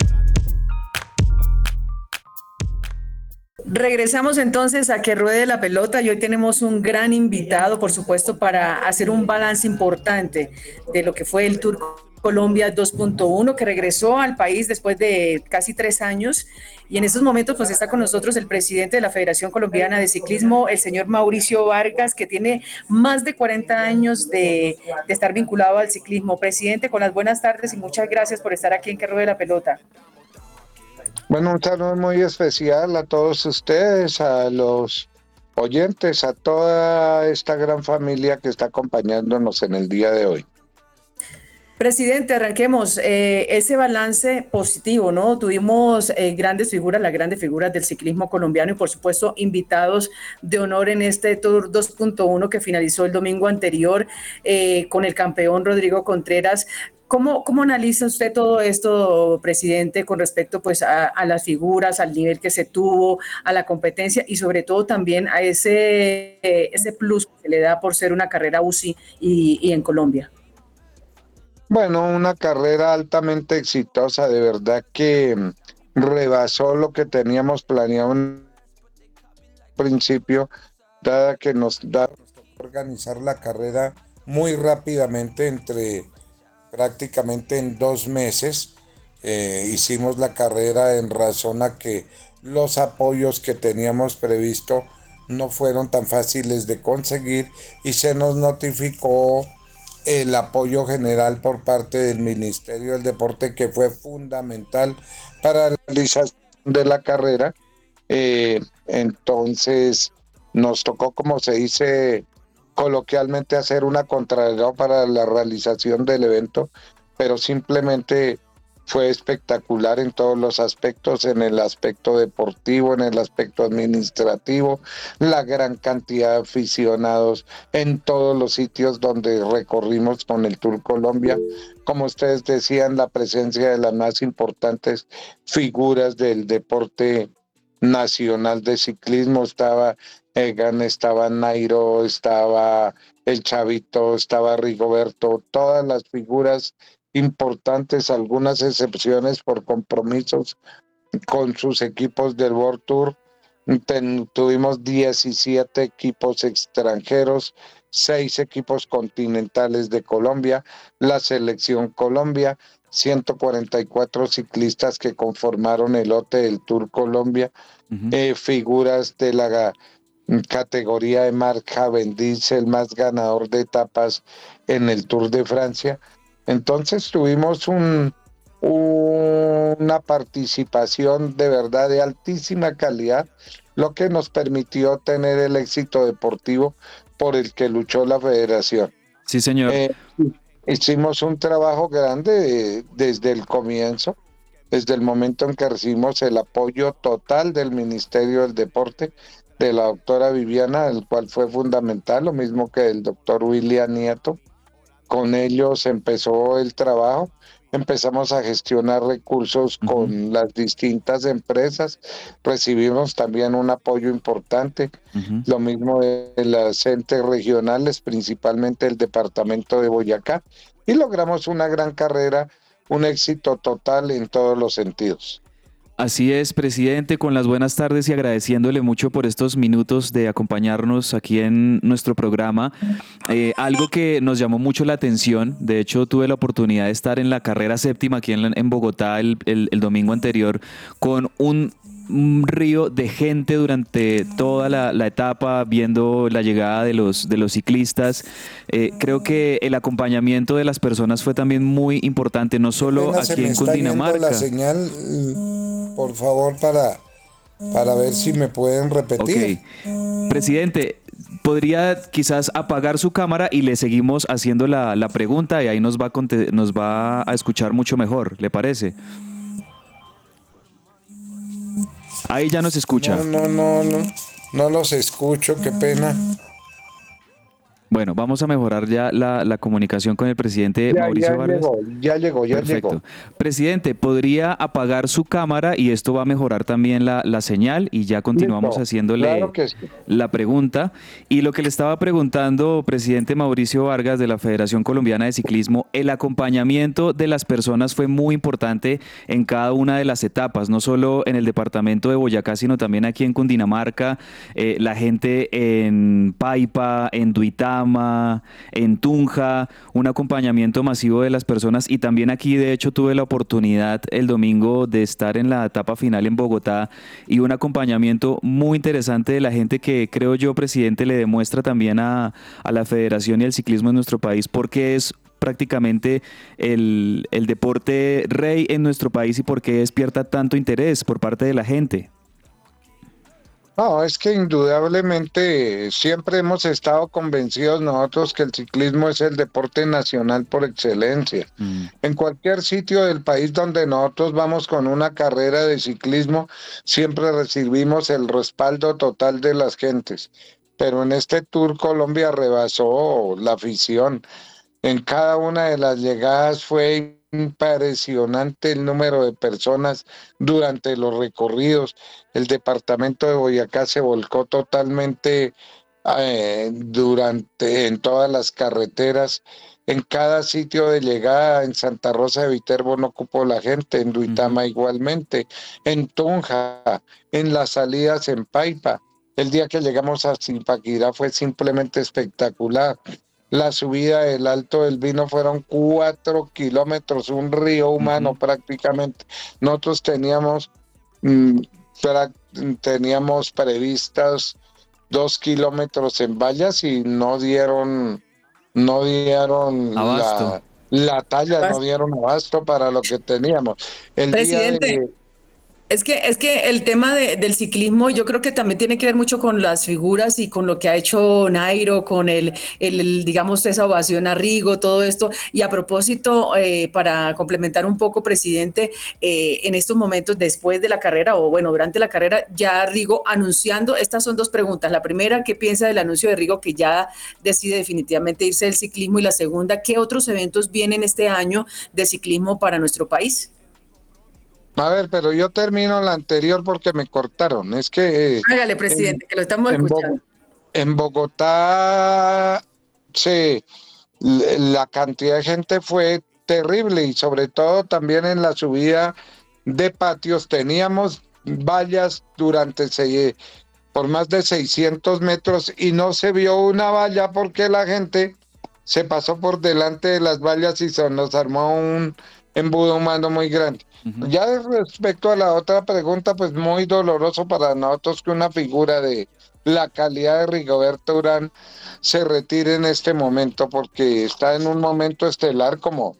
Regresamos entonces a que ruede la pelota y hoy tenemos un gran invitado, por supuesto, para hacer un balance importante de lo que fue el Tour Colombia 2.1, que regresó al país después de casi tres años. Y en estos momentos, pues está con nosotros el presidente de la Federación Colombiana de Ciclismo, el señor Mauricio Vargas, que tiene más de 40 años de, estar vinculado al ciclismo. Presidente, con las buenas tardes y muchas gracias por estar aquí en que ruede la pelota. Bueno, un saludo muy especial a todos ustedes, a los oyentes, a toda esta gran familia que está acompañándonos en el día de hoy. Presidente, arranquemos eh, ese balance positivo, ¿no? Tuvimos eh, grandes figuras, las grandes figuras del ciclismo colombiano y por supuesto invitados de honor en este Tour 2.1 que finalizó el domingo anterior eh, con el campeón Rodrigo Contreras. ¿Cómo, ¿Cómo analiza usted todo esto, presidente, con respecto pues, a, las figuras, al nivel que se tuvo, a la competencia y sobre todo también a ese, ese plus que le da por ser una carrera UCI y en Colombia? Bueno, una carrera altamente exitosa, de verdad que mm, rebasó lo que teníamos planeado en principio, dada que nos da organizar la carrera muy rápidamente entre prácticamente en dos meses. Eh, hicimos la carrera en razón a que los apoyos que teníamos previsto no fueron tan fáciles de conseguir y se nos notificó el apoyo general por parte del Ministerio del Deporte que fue fundamental para la realización de la carrera. Eh, entonces nos tocó, como se dice coloquialmente, hacer una contrarreloj para la realización del evento, pero simplemente fue espectacular en todos los aspectos, en el aspecto deportivo, en el aspecto administrativo, la gran cantidad de aficionados en todos los sitios donde recorrimos con el Tour Colombia. Como ustedes decían, la presencia de las más importantes figuras del deporte nacional de ciclismo estaba Egan, estaba Nairo, estaba el Chavito, estaba Rigoberto, todas las figuras importantes, algunas excepciones por compromisos con sus equipos del World Tour. Ten- tuvimos 17 equipos extranjeros, seis equipos continentales de Colombia, la selección Colombia, 144 ciclistas que conformaron el lote del Tour Colombia, eh, figuras de la categoría de Mark Cavendish, el más ganador de etapas en el Tour de Francia. Entonces tuvimos un, una participación de verdad de altísima calidad, lo que nos permitió tener el éxito deportivo por el que luchó la federación. Sí, señor. Eh, hicimos un trabajo grande eh, desde el comienzo, desde el momento en que recibimos el apoyo total del Ministerio del Deporte, de la doctora Viviana, el cual fue fundamental, lo mismo que del doctor William Nieto. Con ellos empezó el trabajo, empezamos a gestionar recursos con las distintas empresas, recibimos también un apoyo importante, lo mismo de las entes regionales, principalmente el departamento de Boyacá, y logramos una gran carrera, un éxito total en todos los sentidos. Así es, presidente, con las buenas tardes y agradeciéndole mucho por estos minutos de acompañarnos aquí en nuestro programa. Eh, algo que nos llamó mucho la atención, de hecho tuve la oportunidad de estar en la carrera séptima aquí en, en Bogotá el, domingo anterior con un un río de gente durante toda la, la etapa, viendo la llegada de los, de los ciclistas. Eh, creo que el acompañamiento de las personas fue también muy importante, no solo aquí en Cundinamarca. la señal, mm, por favor, para, para ver si me pueden repetir. Ok. Presidente, podría quizás apagar su cámara y le seguimos haciendo la, la pregunta y ahí nos va, a nos va a escuchar mucho mejor, ¿le parece? Ahí ya nos escucha. No, no, no, no, no los escucho, qué pena. Bueno, vamos a mejorar ya la, la comunicación con el presidente Ya, Mauricio ya Vargas. llegó, ya llegó, ya Perfecto. llegó. Presidente, ¿podría apagar su cámara y esto va a mejorar también la, la señal? Y ya continuamos Listo, haciéndole claro que sí. la pregunta. Y lo que le estaba preguntando, presidente Mauricio Vargas de la Federación Colombiana de Ciclismo, el acompañamiento de las personas fue muy importante en cada una de las etapas, no solo en el departamento de Boyacá, sino también aquí en Cundinamarca, eh, la gente en Paipa, en Duitama, en Tunja, un acompañamiento masivo de las personas y también aquí de hecho tuve la oportunidad el domingo de estar en la etapa final en Bogotá y un acompañamiento muy interesante de la gente que creo yo, presidente, le demuestra también a, a la federación y al ciclismo en nuestro país porque es prácticamente el, el deporte rey en nuestro país y por qué despierta tanto interés por parte de la gente. No, es que indudablemente siempre hemos estado convencidos nosotros que el ciclismo es el deporte nacional por excelencia. En cualquier sitio del país donde nosotros vamos con una carrera de ciclismo, siempre recibimos el respaldo total de las gentes. Pero en este Tour Colombia rebasó la afición. En cada una de las llegadas fue impresionante el número de personas durante los recorridos. El departamento de Boyacá se volcó totalmente eh, durante en todas las carreteras. En cada sitio de llegada, en Santa Rosa de Viterbo no ocupó la gente, en Duitama igualmente, en Tunja, en las salidas en Paipa. El día que llegamos a Zipaquirá fue simplemente espectacular. La subida del Alto del Vino fueron cuatro kilómetros, un río humano prácticamente. Nosotros teníamos, mm, teníamos previstas dos kilómetros en vallas y no dieron, no dieron Abasto. la, la talla, no dieron abasto para lo que teníamos. El día de- Es que, es que el tema de- del ciclismo yo creo que también tiene que ver mucho con las figuras y con lo que ha hecho Nairo, con el, el- el, digamos, esa ovación a Rigo, todo esto. Y a propósito, eh, para complementar un poco, presidente, eh, en estos momentos después de la carrera o bueno, durante la carrera, ya Rigo anunciando, estas son dos preguntas. La primera, ¿qué piensa del anuncio de Rigo que ya decide definitivamente irse del ciclismo? Y la segunda, ¿qué otros eventos vienen este año de ciclismo para nuestro país? A ver, pero yo termino la anterior porque me cortaron. Es que... eh, Hágale, presidente, que lo estamos en, escuchando. en Bogotá, sí, la cantidad de gente fue terrible y sobre todo también en la subida de patios, teníamos vallas durante por más de 600 metros y no se vio una valla porque la gente se pasó por delante de las vallas y se nos armó un embudo humano muy grande. Ya respecto a la otra pregunta, pues muy doloroso para nosotros que una figura de la calidad de Rigoberto Urán se retire en este momento porque está en un momento estelar como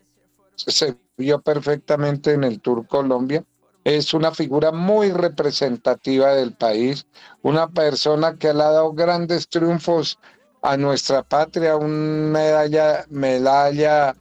se vio perfectamente en el Tour Colombia. Es una figura muy representativa del país, una persona que le ha dado grandes triunfos a nuestra patria, una medalla, medalla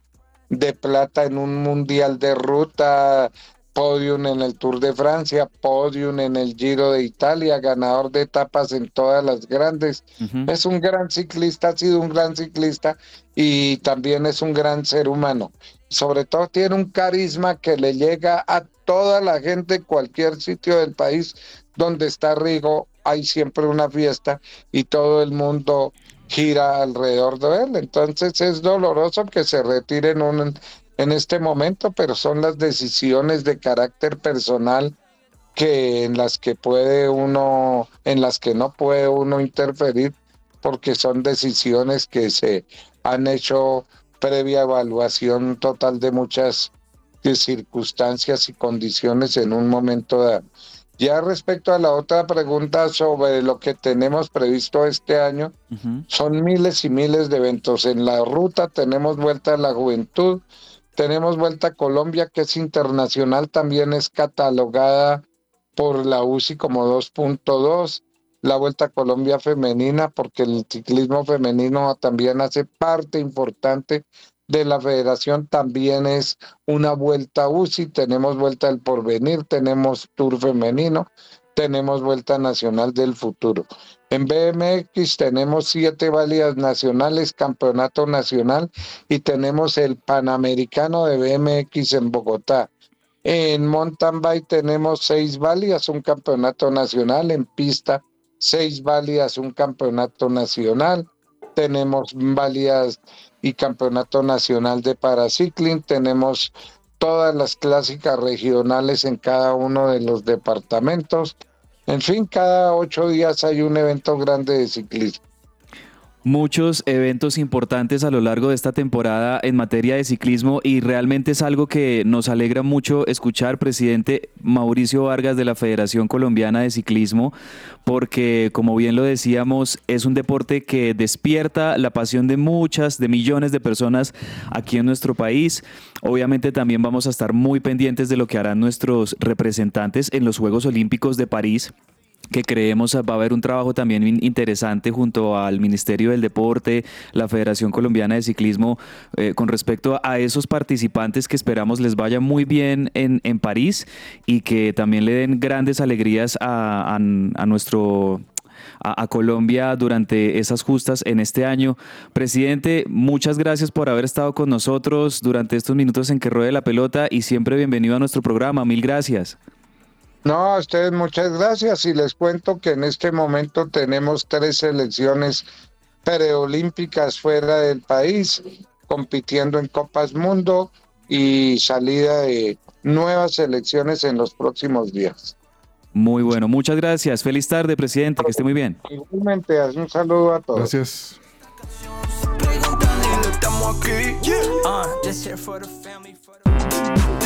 de plata en un mundial de ruta, podium en el Tour de Francia, podium en el Giro de Italia, ganador de etapas en todas las grandes. Es un gran ciclista, ha sido un gran ciclista y también es un gran ser humano. Sobre todo tiene un carisma que le llega a toda la gente, cualquier sitio del país donde está Rigo, hay siempre una fiesta y todo el mundo gira alrededor de él. Entonces es doloroso que se retire en, en este momento, pero son las decisiones de carácter personal que en las que puede uno, en las que no puede uno interferir, porque son decisiones que se han hecho previa evaluación total de muchas circunstancias y condiciones en un momento dado. Ya respecto a la otra pregunta sobre lo que tenemos previsto este año, son miles y miles de eventos. En la ruta tenemos Vuelta a la Juventud, tenemos Vuelta a Colombia, que es internacional, también es catalogada por la UCI como 2.2, la Vuelta a Colombia femenina, porque el ciclismo femenino también hace parte importante de la federación, también es una vuelta UCI, tenemos Vuelta del Porvenir, tenemos Tour femenino, tenemos Vuelta Nacional del Futuro. En BMX tenemos siete válidas nacionales, campeonato nacional y tenemos el Panamericano de BMX en Bogotá. En mountain bike tenemos seis válidas, un campeonato nacional. En pista, seis válidas, un campeonato nacional. Tenemos válidas y campeonato nacional de paracicling. Tenemos todas las clásicas regionales en cada uno de los departamentos. En fin, cada ocho días hay un evento grande de ciclismo. Muchos eventos importantes a lo largo de esta temporada en materia de ciclismo y realmente es algo que nos alegra mucho escuchar, presidente Mauricio Vargas de la Federación Colombiana de Ciclismo, porque como bien lo decíamos, es un deporte que despierta la pasión de muchas, de millones de personas aquí en nuestro país. Obviamente también vamos a estar muy pendientes de lo que harán nuestros representantes en los Juegos Olímpicos de París que creemos va a haber un trabajo también in- interesante junto al Ministerio del Deporte, la Federación Colombiana de Ciclismo, eh, con respecto a esos participantes que esperamos les vaya muy bien en, en París y que también le den grandes alegrías a, a- a nuestro a, a Colombia durante esas justas en este año. Presidente, muchas gracias por haber estado con nosotros durante estos minutos en que ruede la pelota y siempre bienvenido a nuestro programa. Mil gracias. No, a ustedes muchas gracias y les cuento que en este momento tenemos tres selecciones preolímpicas fuera del país compitiendo en Copas Mundo y salida de nuevas selecciones en los próximos días. Muy bueno, muchas gracias. Feliz tarde, presidente, que esté muy bien. Igualmente, haz un saludo a todos. Gracias.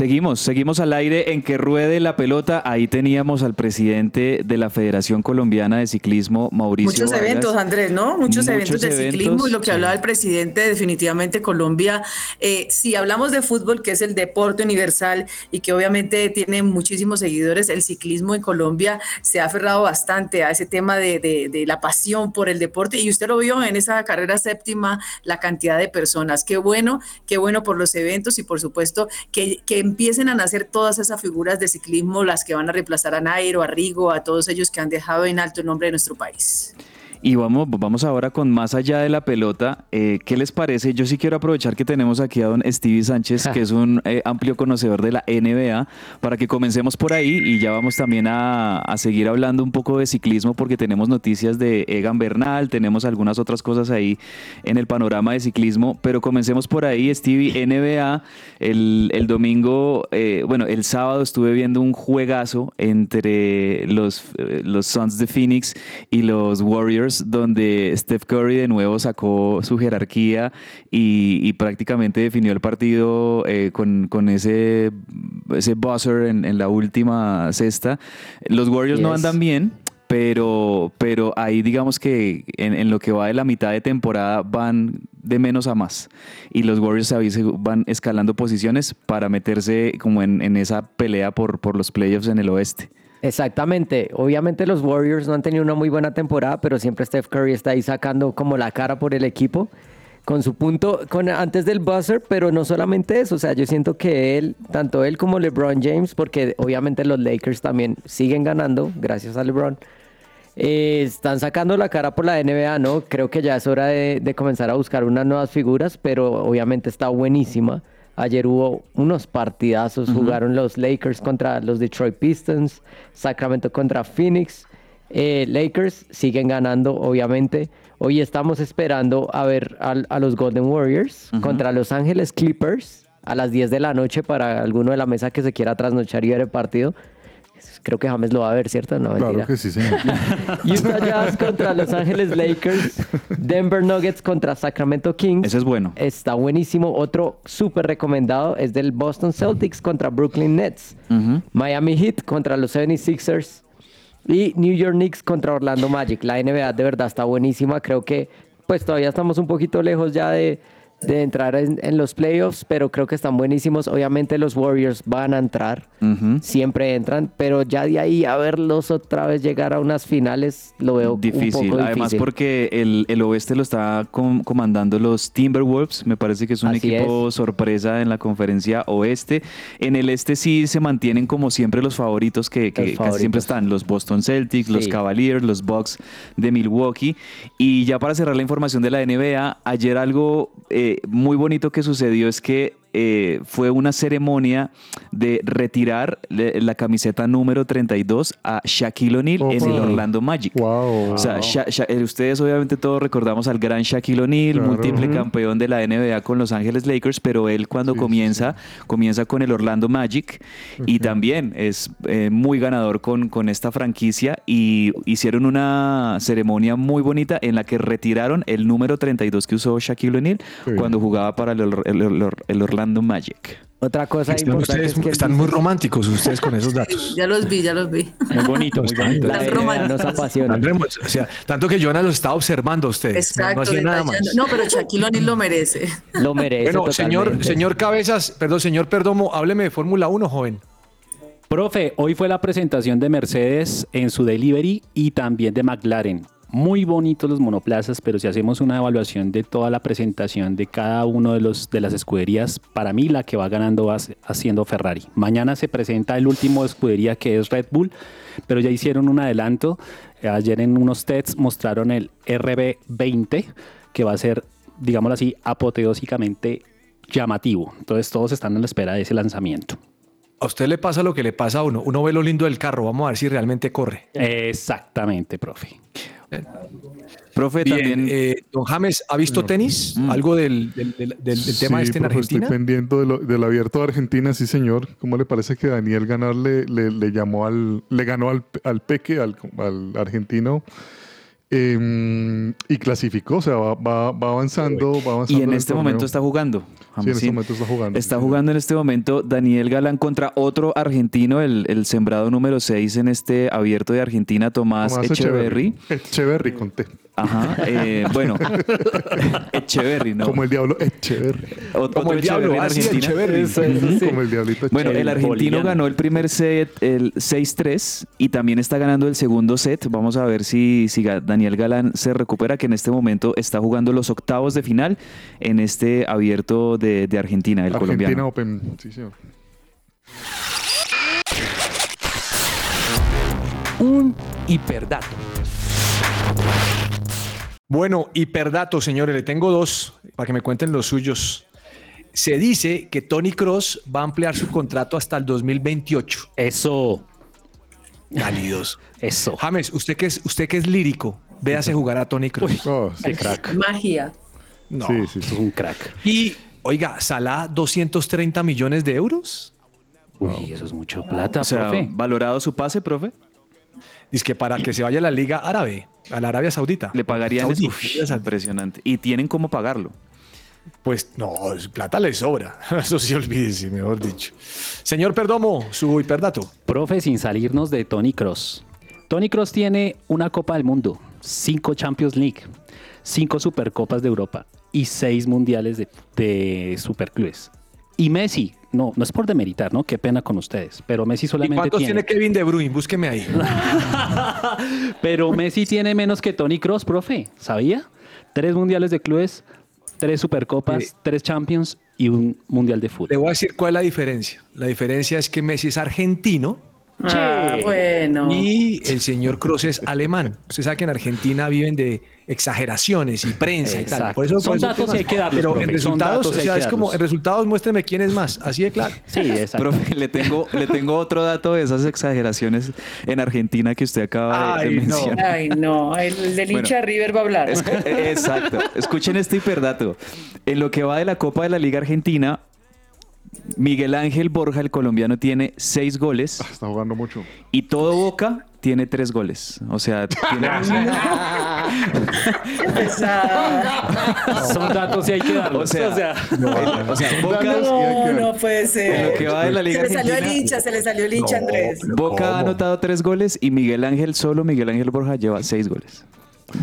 Seguimos, seguimos al aire en que ruede la pelota. Ahí teníamos al presidente de la Federación Colombiana de Ciclismo, Mauricio. Muchos Vargas. eventos, Andrés, ¿no? Muchos, Muchos eventos de eventos, ciclismo y lo que sí. hablaba el presidente, definitivamente Colombia, eh, si hablamos de fútbol, que es el deporte universal y que obviamente tiene muchísimos seguidores, el ciclismo en Colombia se ha aferrado bastante a ese tema de, de- de la pasión por el deporte y usted lo vio en esa carrera séptima, la cantidad de personas. Qué bueno, qué bueno por los eventos y por supuesto que, que empiecen a nacer todas esas figuras de ciclismo, las que van a reemplazar a Nairo, a Rigo, a todos ellos que han dejado en alto el nombre de nuestro país. Y vamos, vamos ahora con más allá de la pelota. Eh, ¿Qué les parece? Yo sí quiero aprovechar que tenemos aquí a don Stevie Sánchez, que es un eh, amplio conocedor de la NBA, para que comencemos por ahí y ya vamos también a, a seguir hablando un poco de ciclismo porque tenemos noticias de Egan Bernal, tenemos algunas otras cosas ahí en el panorama de ciclismo, pero comencemos por ahí, Stevie, NBA, el, el domingo, eh, bueno, el sábado estuve viendo un juegazo entre los, eh, los Suns de Phoenix y los Warriors donde Steph Curry de nuevo sacó su jerarquía y, y prácticamente definió el partido eh, con, con, ese, ese buzzer en, en, la última cesta. Los Warriors yes. no andan bien. Pero, pero ahí digamos que en, en, lo que va de la mitad de temporada van de menos a más. Y los Warriors van escalando posiciones para meterse como en, en esa pelea por, por los playoffs en el oeste. Exactamente. Obviamente los Warriors no han tenido una muy buena temporada, pero siempre Steph Curry está ahí sacando como la cara por el equipo con su punto con, antes del buzzer, pero no solamente eso, o sea, yo siento que él, tanto él como LeBron James, porque obviamente los Lakers también siguen ganando, gracias a LeBron, eh, están sacando la cara por la NBA, ¿no? Creo que ya es hora de, de comenzar a buscar unas nuevas figuras, pero obviamente está buenísima. Ayer hubo unos partidazos, uh -huh. jugaron los Lakers contra los Detroit Pistons, Sacramento contra Phoenix. Eh, Lakers siguen ganando, obviamente. Hoy estamos esperando a ver a, a los Golden Warriors uh -huh. contra Los Ángeles Clippers a las 10 de la noche para alguno de la mesa que se quiera trasnochar y ver el partido. Creo que James lo va a ver, ¿cierto? No, claro mentira. que sí, señor. (laughs) Utah Jazz contra Los Ángeles Lakers. Denver Nuggets contra Sacramento Kings. Ese es bueno. Está buenísimo. Otro súper recomendado es del Boston Celtics contra Brooklyn Nets. Uh -huh. Miami Heat contra los 76ers. Y New York Knicks contra Orlando Magic. La NBA de verdad está buenísima. Creo que pues todavía estamos un poquito lejos ya de, de entrar en, en, los playoffs, pero creo que están buenísimos. Obviamente los Warriors van a entrar, uh -huh. siempre entran, pero ya de ahí a verlos otra vez llegar a unas finales lo veo difícil. un poco difícil. Además porque el, el oeste lo está com comandando los Timberwolves, me parece que es un Así equipo es. sorpresa en la conferencia oeste. En el este sí se mantienen como siempre los favoritos que, que casi siempre están, los Boston Celtics, sí. los Cavaliers, los Bucks de Milwaukee. Y ya para cerrar la información de la NBA, ayer algo... Eh, muy bonito que sucedió es que eh, fue una ceremonia de retirar la camiseta número 32 a Shaquille O'Neal oh, en el Orlando Magic. Wow. O sea, Sha Sha ustedes obviamente todos recordamos al gran Shaquille O'Neal, claro. múltiple uh -huh. campeón de la NBA con Los Ángeles Lakers, pero él cuando sí, comienza, sí. comienza con el Orlando Magic uh -huh. y también es eh, muy ganador con, con esta franquicia y hicieron una ceremonia muy bonita en la que retiraron el número 32 que usó Shaquille O'Neal sí. cuando jugaba para el, el, el, el Orlando Orlando Magic. Otra cosa están importante ustedes, es que están muy románticos ustedes con esos datos. (laughs) Ya los vi, ya los vi. Muy bonito, muy bonito. La nos apasiona. O sea, tanto que Jonas los está observando a ustedes. Exacto. No, hacía nada más. No, pero Shaquille O'Neal lo merece. Lo merece. Bueno, señor, señor Cabezas, perdón, señor Perdomo, hábleme de Fórmula 1, joven. Profe, hoy fue la presentación de Mercedes en su delivery y también de McLaren muy bonitos los monoplazas, pero si hacemos una evaluación de toda la presentación de cada uno de, los, de las escuderías, para mí la que va ganando va haciendo Ferrari. Mañana se presenta el último escudería que es Red Bull, pero ya hicieron un adelanto. Ayer en unos tests mostraron el RB20, que va a ser, digámoslo así, apoteósicamente llamativo. Entonces todos están en la espera de ese lanzamiento. A usted le pasa lo que le pasa a uno. Uno ve lo lindo del carro. Vamos a ver si realmente corre. Exactamente, profe. Profe, Bien, también. Eh, don James, ¿ha visto tenis? Mm. ¿Algo del, del, del, del sí, tema este en profe, Argentina? Estoy pendiente de lo, del abierto de Argentina, sí, señor. ¿Cómo le parece que Daniel Ganar le, le, le llamó al, le ganó al, al Peque, al, al argentino? Eh, y clasificó, o sea, va, va, va avanzando, va avanzando. Y en este momento está jugando. Sí, en este momento está jugando. Está jugando en este momento Daniel Galán contra otro argentino, el, el sembrado número 6 en este abierto de Argentina, Tomás, Tomás Echeverry. Echeverry, conté. Ajá, eh, bueno, (laughs) Echeverry, ¿no? Como el diablo Echeverry. Ot Como el diablo, en Argentina. Echeverry. Eso, eso, sí. Como el diablito Bueno, Echeverry. el argentino boliviano. ganó el primer set, el 6-3, y también está ganando el segundo set. Vamos a ver si, si Daniel Galán se recupera, que en este momento está jugando los octavos de final en este abierto de, de Argentina, el Argentina colombiano. Open, sí, señor. Un hiperdato. Bueno, hiperdatos, señores, le tengo dos para que me cuenten los suyos. Se dice que Tony Cross va a ampliar su contrato hasta el 2028. Eso. Cálidos. Eso. James, usted que es, usted que es lírico, véase jugar a Tony Cross. Oh, sí. Qué crack. Magia. No. Sí, sí, sí. Un crack. Y, oiga, Salah, 230 millones de euros. Uy, eso es mucho plata, O sea, profe. valorado su pase, profe. Dice que para que se vaya a la Liga Árabe, a la Arabia Saudita. Le pagarían eso. Es impresionante. Y tienen cómo pagarlo. Pues no, es- plata le sobra. (laughs) Eso sí, olvídese, mejor dicho. Señor Perdomo, su hiperdato. Profe, sin salirnos de Tony Cross. Tony Cross tiene una Copa del Mundo, cinco Champions League, cinco Supercopas de Europa y seis Mundiales de, de Superclubes. Y Messi, no, no es por demeritar, ¿no? Qué pena con ustedes, pero Messi ¿Y solamente cuántos tiene, tiene Kevin De Bruyne? Búsqueme ahí. (laughs) Pero Messi tiene menos que Tony Cross, profe, ¿sabía? Tres Mundiales de Clubes, tres Supercopas, Sí. tres Champions y un Mundial de Le Fútbol. voy a decir cuál es la diferencia. La diferencia es que Messi es argentino Ah, bueno. y el señor Kroos es alemán. Usted sabe que en Argentina viven de exageraciones y prensa y tal. Por eso, por Son eso datos y hay que darlos, Pero profe. en resultados, o sea, que es como en resultados muéstreme quién es más. Así de claro. Sí, exacto. Profe, le tengo, le tengo otro dato de esas exageraciones en Argentina que usted acaba de- de, Ay, no. mencionar. Ay, no, el del Bueno. hincha de River va a hablar. Es- eh, exacto. Escuchen este hiperdato. En lo que va de la Copa de la Liga Argentina, Miguel Ángel Borja, el colombiano, tiene seis goles Está jugando mucho. y todo Boca tiene tres goles. O sea, tiene... (laughs) Pesada. (laughs) Son (laughs) datos y hay que darlos. O sea, o sea, o sea, Boca, No, no puede en lo que ser. va de la Se le salió el hincha, se le salió el hincha, Andrés. Boca ha anotado tres goles y Miguel Ángel, solo Miguel Ángel Borja, lleva seis goles.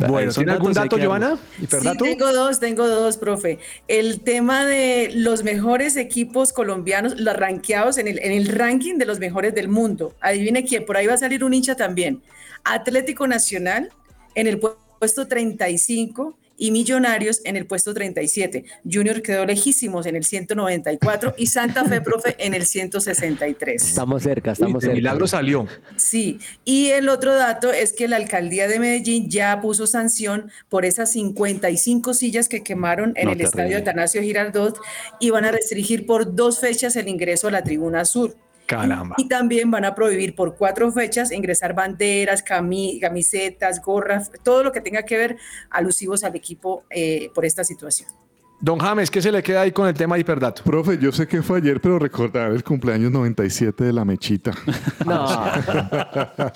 Bueno, ¿tiene algún dato. Joana? Sí, tengo dos, tengo dos, profe. El tema de los mejores equipos colombianos, los rankeados en el, en el ranking de los mejores del mundo. Adivine quién, por ahí va a salir un hincha también. Atlético Nacional en el pu- puesto 35 y Millonarios en el puesto 37. Junior quedó lejísimos en el 194 y Santa Fe, profe, en el 163. Estamos cerca, estamos cerca. milagro salió. Sí, y el otro dato es que la alcaldía de Medellín ya puso sanción por esas 55 sillas que quemaron en No, el estadio Atanasio Girardot y van a restringir por dos fechas el ingreso a la tribuna sur. Y también van a prohibir por cuatro fechas ingresar banderas, cami- camisetas, gorras, todo lo que tenga que ver alusivos al equipo eh, por esta situación. Don James, ¿qué se le queda ahí con el tema de hiperdato? Profe, yo sé que fue ayer, pero recordar el cumpleaños 97 de la mechita. (laughs) No,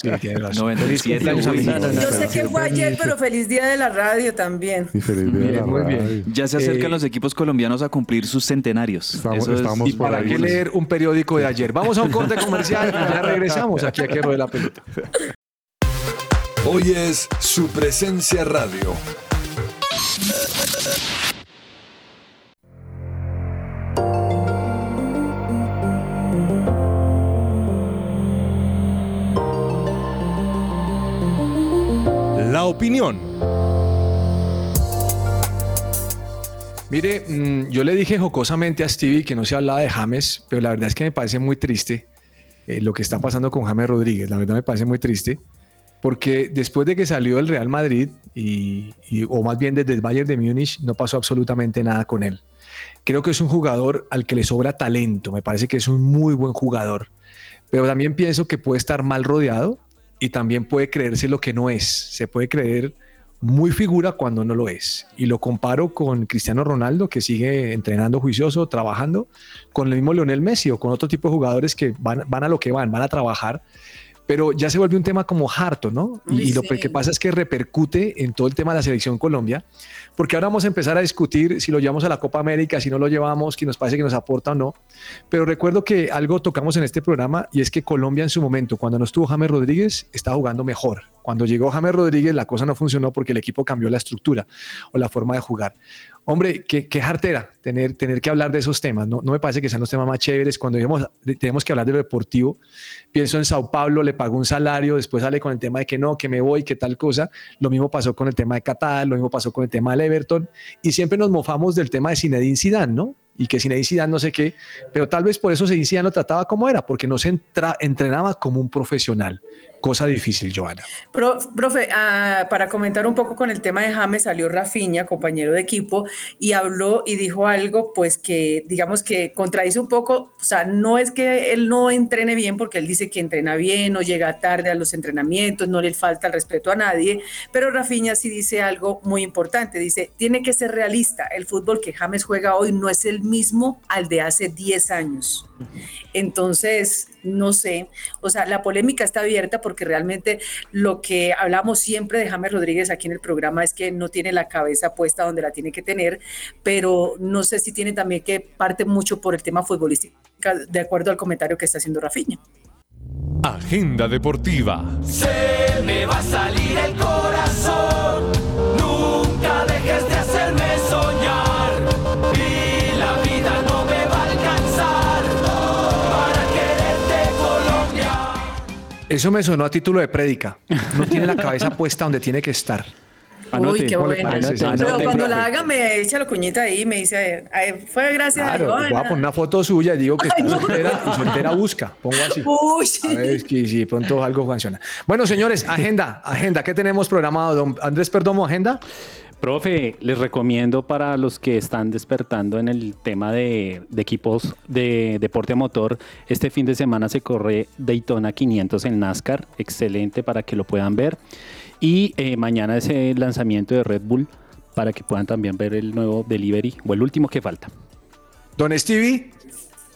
Sí, tiene razón. 97, Feliz cumpleaños, uy. amigo. Yo sé que fue ayer, pero feliz día de la radio también. Y feliz día de la Muy bien. Ya se acercan Eh, los equipos colombianos a cumplir sus centenarios. Estamos- Eso es- estamos ¿Y para ahí. qué leer un periódico de ayer? Vamos a un corte comercial y ya regresamos aquí a que de la pelota. Hoy es su presencia radio. La opinión. Mire, mm, yo le dije jocosamente a Stevie que no se hablaba de James, pero la verdad es que me parece muy triste eh, lo que está pasando con James Rodríguez. La verdad me parece muy triste, porque después de que salió del Real Madrid, y, y- o más bien desde el Bayern de Múnich, no pasó absolutamente nada con él. Creo que es un jugador al que le sobra talento, me parece que es un muy buen jugador, pero también pienso que puede estar mal rodeado y también puede creerse lo que no es. Se puede creer muy figura cuando no lo es. Y lo comparo con Cristiano Ronaldo, que sigue entrenando juicioso, trabajando, con el mismo Lionel Messi o con otro tipo de jugadores que van, van a lo que van, van a trabajar. Pero ya se vuelve un tema como harto, ¿no? Y, lo que pasa es que repercute en todo el tema de la selección Colombia, porque ahora vamos a empezar a discutir si lo llevamos a la Copa América, si no lo llevamos, que nos parece que nos aporta o no. Pero recuerdo que algo tocamos en este programa y es que Colombia en su momento, cuando no estuvo James Rodríguez, estaba jugando mejor. Cuando llegó James Rodríguez, la cosa no funcionó porque el equipo cambió la estructura o la forma de jugar. Hombre, qué, qué jartera tener, tener que hablar de esos temas. No, no me parece que sean los temas más chéveres. Cuando tenemos que hablar de lo deportivo, pienso en Sao Paulo, le pagó un salario, después sale con el tema de que no, que me voy, que tal cosa. Lo mismo pasó con el tema de Qatar, lo mismo pasó con el tema del Everton. Y siempre nos mofamos del tema de Zinedine Zidane, ¿no? Y que Zinedine Zidane no sé qué, pero tal vez por eso Zinedine Zidane lo trataba como era, porque no se entra- entrenaba como un profesional. Cosa difícil, Joana. Pro- profe, ah, para comentar un poco con el tema de James, salió Rafinha, compañero de equipo, y habló y dijo algo, pues que digamos que contradice un poco, o sea, no es que él no entrene bien, porque él dice que entrena bien, no llega tarde a los entrenamientos, no le falta el respeto a nadie, pero Rafinha sí dice algo muy importante, dice, tiene que ser realista, el fútbol que James juega hoy no es el mismo al de hace 10 años. Entonces, no sé, o sea, la polémica está abierta porque realmente lo que hablamos siempre de James Rodríguez aquí en el programa es que no tiene la cabeza puesta donde la tiene que tener, pero no sé si tiene también que parte mucho por el tema futbolístico, de acuerdo al comentario que está haciendo Rafinha. Agenda deportiva. Se me va a salir el corazón. Eso me sonó a título de prédica. No tiene la cabeza puesta donde tiene que estar. Uy, qué ¿Cómo le bueno. Pero cuando profe. la haga me echa la cuñita ahí y me dice, "Ay, fue gracias Claro, a voy a Joana". poner una foto suya y digo que Ay, está no. soltera y soltera busca. Pongo así. Uy. A ver que si pronto algo funciona. Bueno, señores, agenda, agenda. ¿Qué tenemos programado? Don Andrés Perdomo, agenda. Profe, les recomiendo para los que están despertando en el tema de, de equipos de deporte a motor, este fin de semana se corre Daytona 500 en NASCAR, excelente para que lo puedan ver. Y eh, mañana es el lanzamiento de Red Bull para que puedan también ver el nuevo delivery o el último que falta. Don Stevie.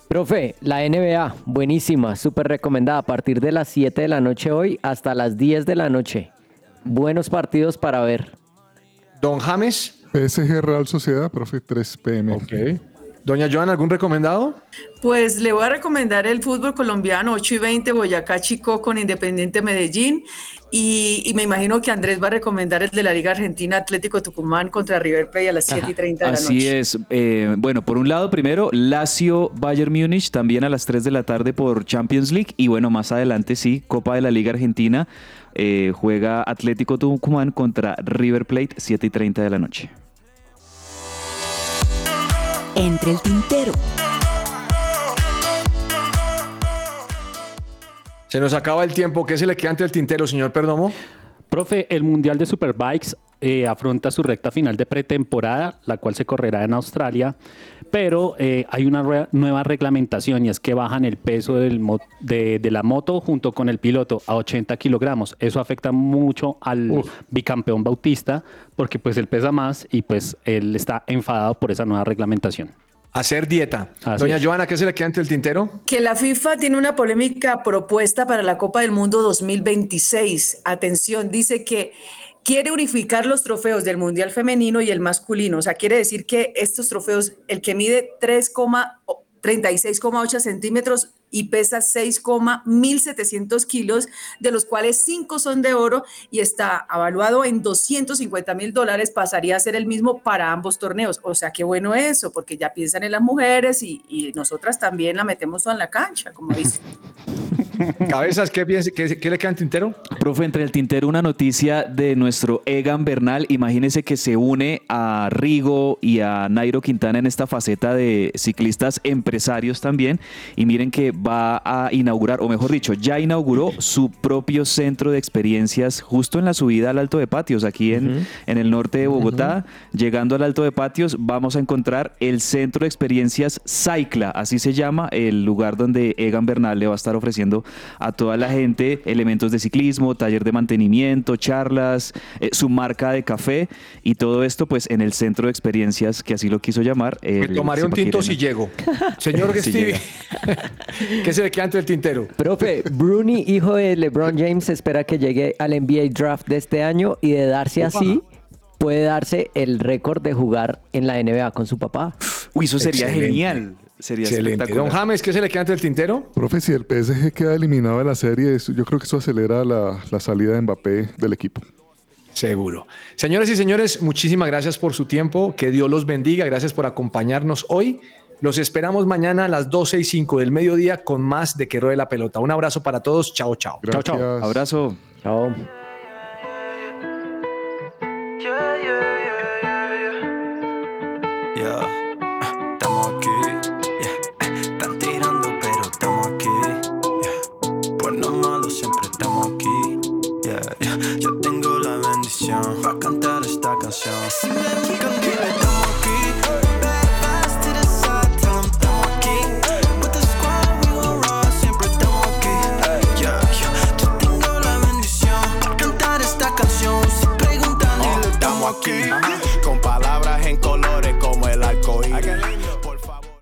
Profe, la NBA, buenísima, súper recomendada. A partir de las 7 de la noche hoy hasta las 10 de la noche. Buenos partidos para ver. Don James. PSG Real Sociedad, profe, 3 pm. Ok. Doña Joana, ¿algún recomendado? Pues le voy a recomendar el fútbol colombiano 8 y 20 Boyacá Chico con Independiente Medellín y, y me imagino que Andrés va a recomendar el de la Liga Argentina Atlético Tucumán contra River Plate a las 7 y 30 de la Así noche. es. Eh, bueno, por un lado, primero, Lazio Bayern Múnich, también a las 3 de la tarde por Champions League. Y bueno, más adelante, sí, Copa de la Liga Argentina. eh, juega Atlético Tucumán contra River Plate, 7 y 30 de la noche. Entre el tintero. Se nos acaba el tiempo. ¿Qué se le queda ante el tintero, señor Perdomo? Profe, el Mundial de Superbikes eh, afronta su recta final de pretemporada, la cual se correrá en Australia, pero eh, hay una nueva reglamentación y es que bajan el peso del mo- de, de la moto junto con el piloto a 80 kilogramos. Eso afecta mucho al bicampeón Bautista porque pues él pesa más y pues él está enfadado por esa nueva reglamentación. Hacer dieta. Así Doña es. Joana, ¿qué se le queda ante el tintero? Que la FIFA tiene una polémica propuesta para la Copa del Mundo 2026. Atención, dice que quiere unificar los trofeos del Mundial femenino y el masculino. O sea, quiere decir que estos trofeos, el que mide 3,36,8 centímetros y pesa 6,1700 kilos, de los cuales 5 son de oro y está evaluado en 250 mil dólares, pasaría a ser el mismo para ambos torneos. O sea, qué bueno eso, porque ya piensan en las mujeres y, y nosotras también la metemos toda en la cancha, como dicen. (laughs) Cabezas, ¿qué, piensa- qué- qué le queda el tintero? Profe, entre el tintero una noticia de nuestro Egan Bernal. Imagínese que se une a Rigo y a Nairo Quintana en esta faceta de ciclistas empresarios también. Y miren que va a inaugurar, o mejor dicho, ya inauguró su propio centro de experiencias justo en la subida al Alto de Patios, aquí en, en el norte de Bogotá. Llegando al Alto de Patios, vamos a encontrar el centro de experiencias Cycla, así se llama, el lugar donde Egan Bernal le va a estar ofreciendo a toda la gente elementos de ciclismo, taller de mantenimiento, charlas, eh, su marca de café y todo esto pues en el centro de experiencias que así lo quiso llamar. Me tomaré un tinto si llego. Señor (laughs) Si Stevie, (laughs) ¿qué se le queda ante el tintero? Profe, Bruni, hijo de LeBron James, espera que llegue al NBA Draft de este año y de darse así, puede darse el récord de jugar en la NBA con su papá. Uy, eso sería Excelente. genial. Sería Excelente. espectacular. Don James, ¿qué se le queda ante el tintero? Profe, si el PSG queda eliminado de la serie, yo creo que eso acelera la, la salida de Mbappé del equipo. Seguro. Señores y señores, muchísimas gracias por su tiempo. Que Dios los bendiga. Gracias por acompañarnos hoy. Los esperamos mañana a las 12 y 5 del mediodía con más de Que Ruede la Pelota. Un abrazo para todos. Chao, chao. Chao, chao. Abrazo. Chao. Yeah, chance.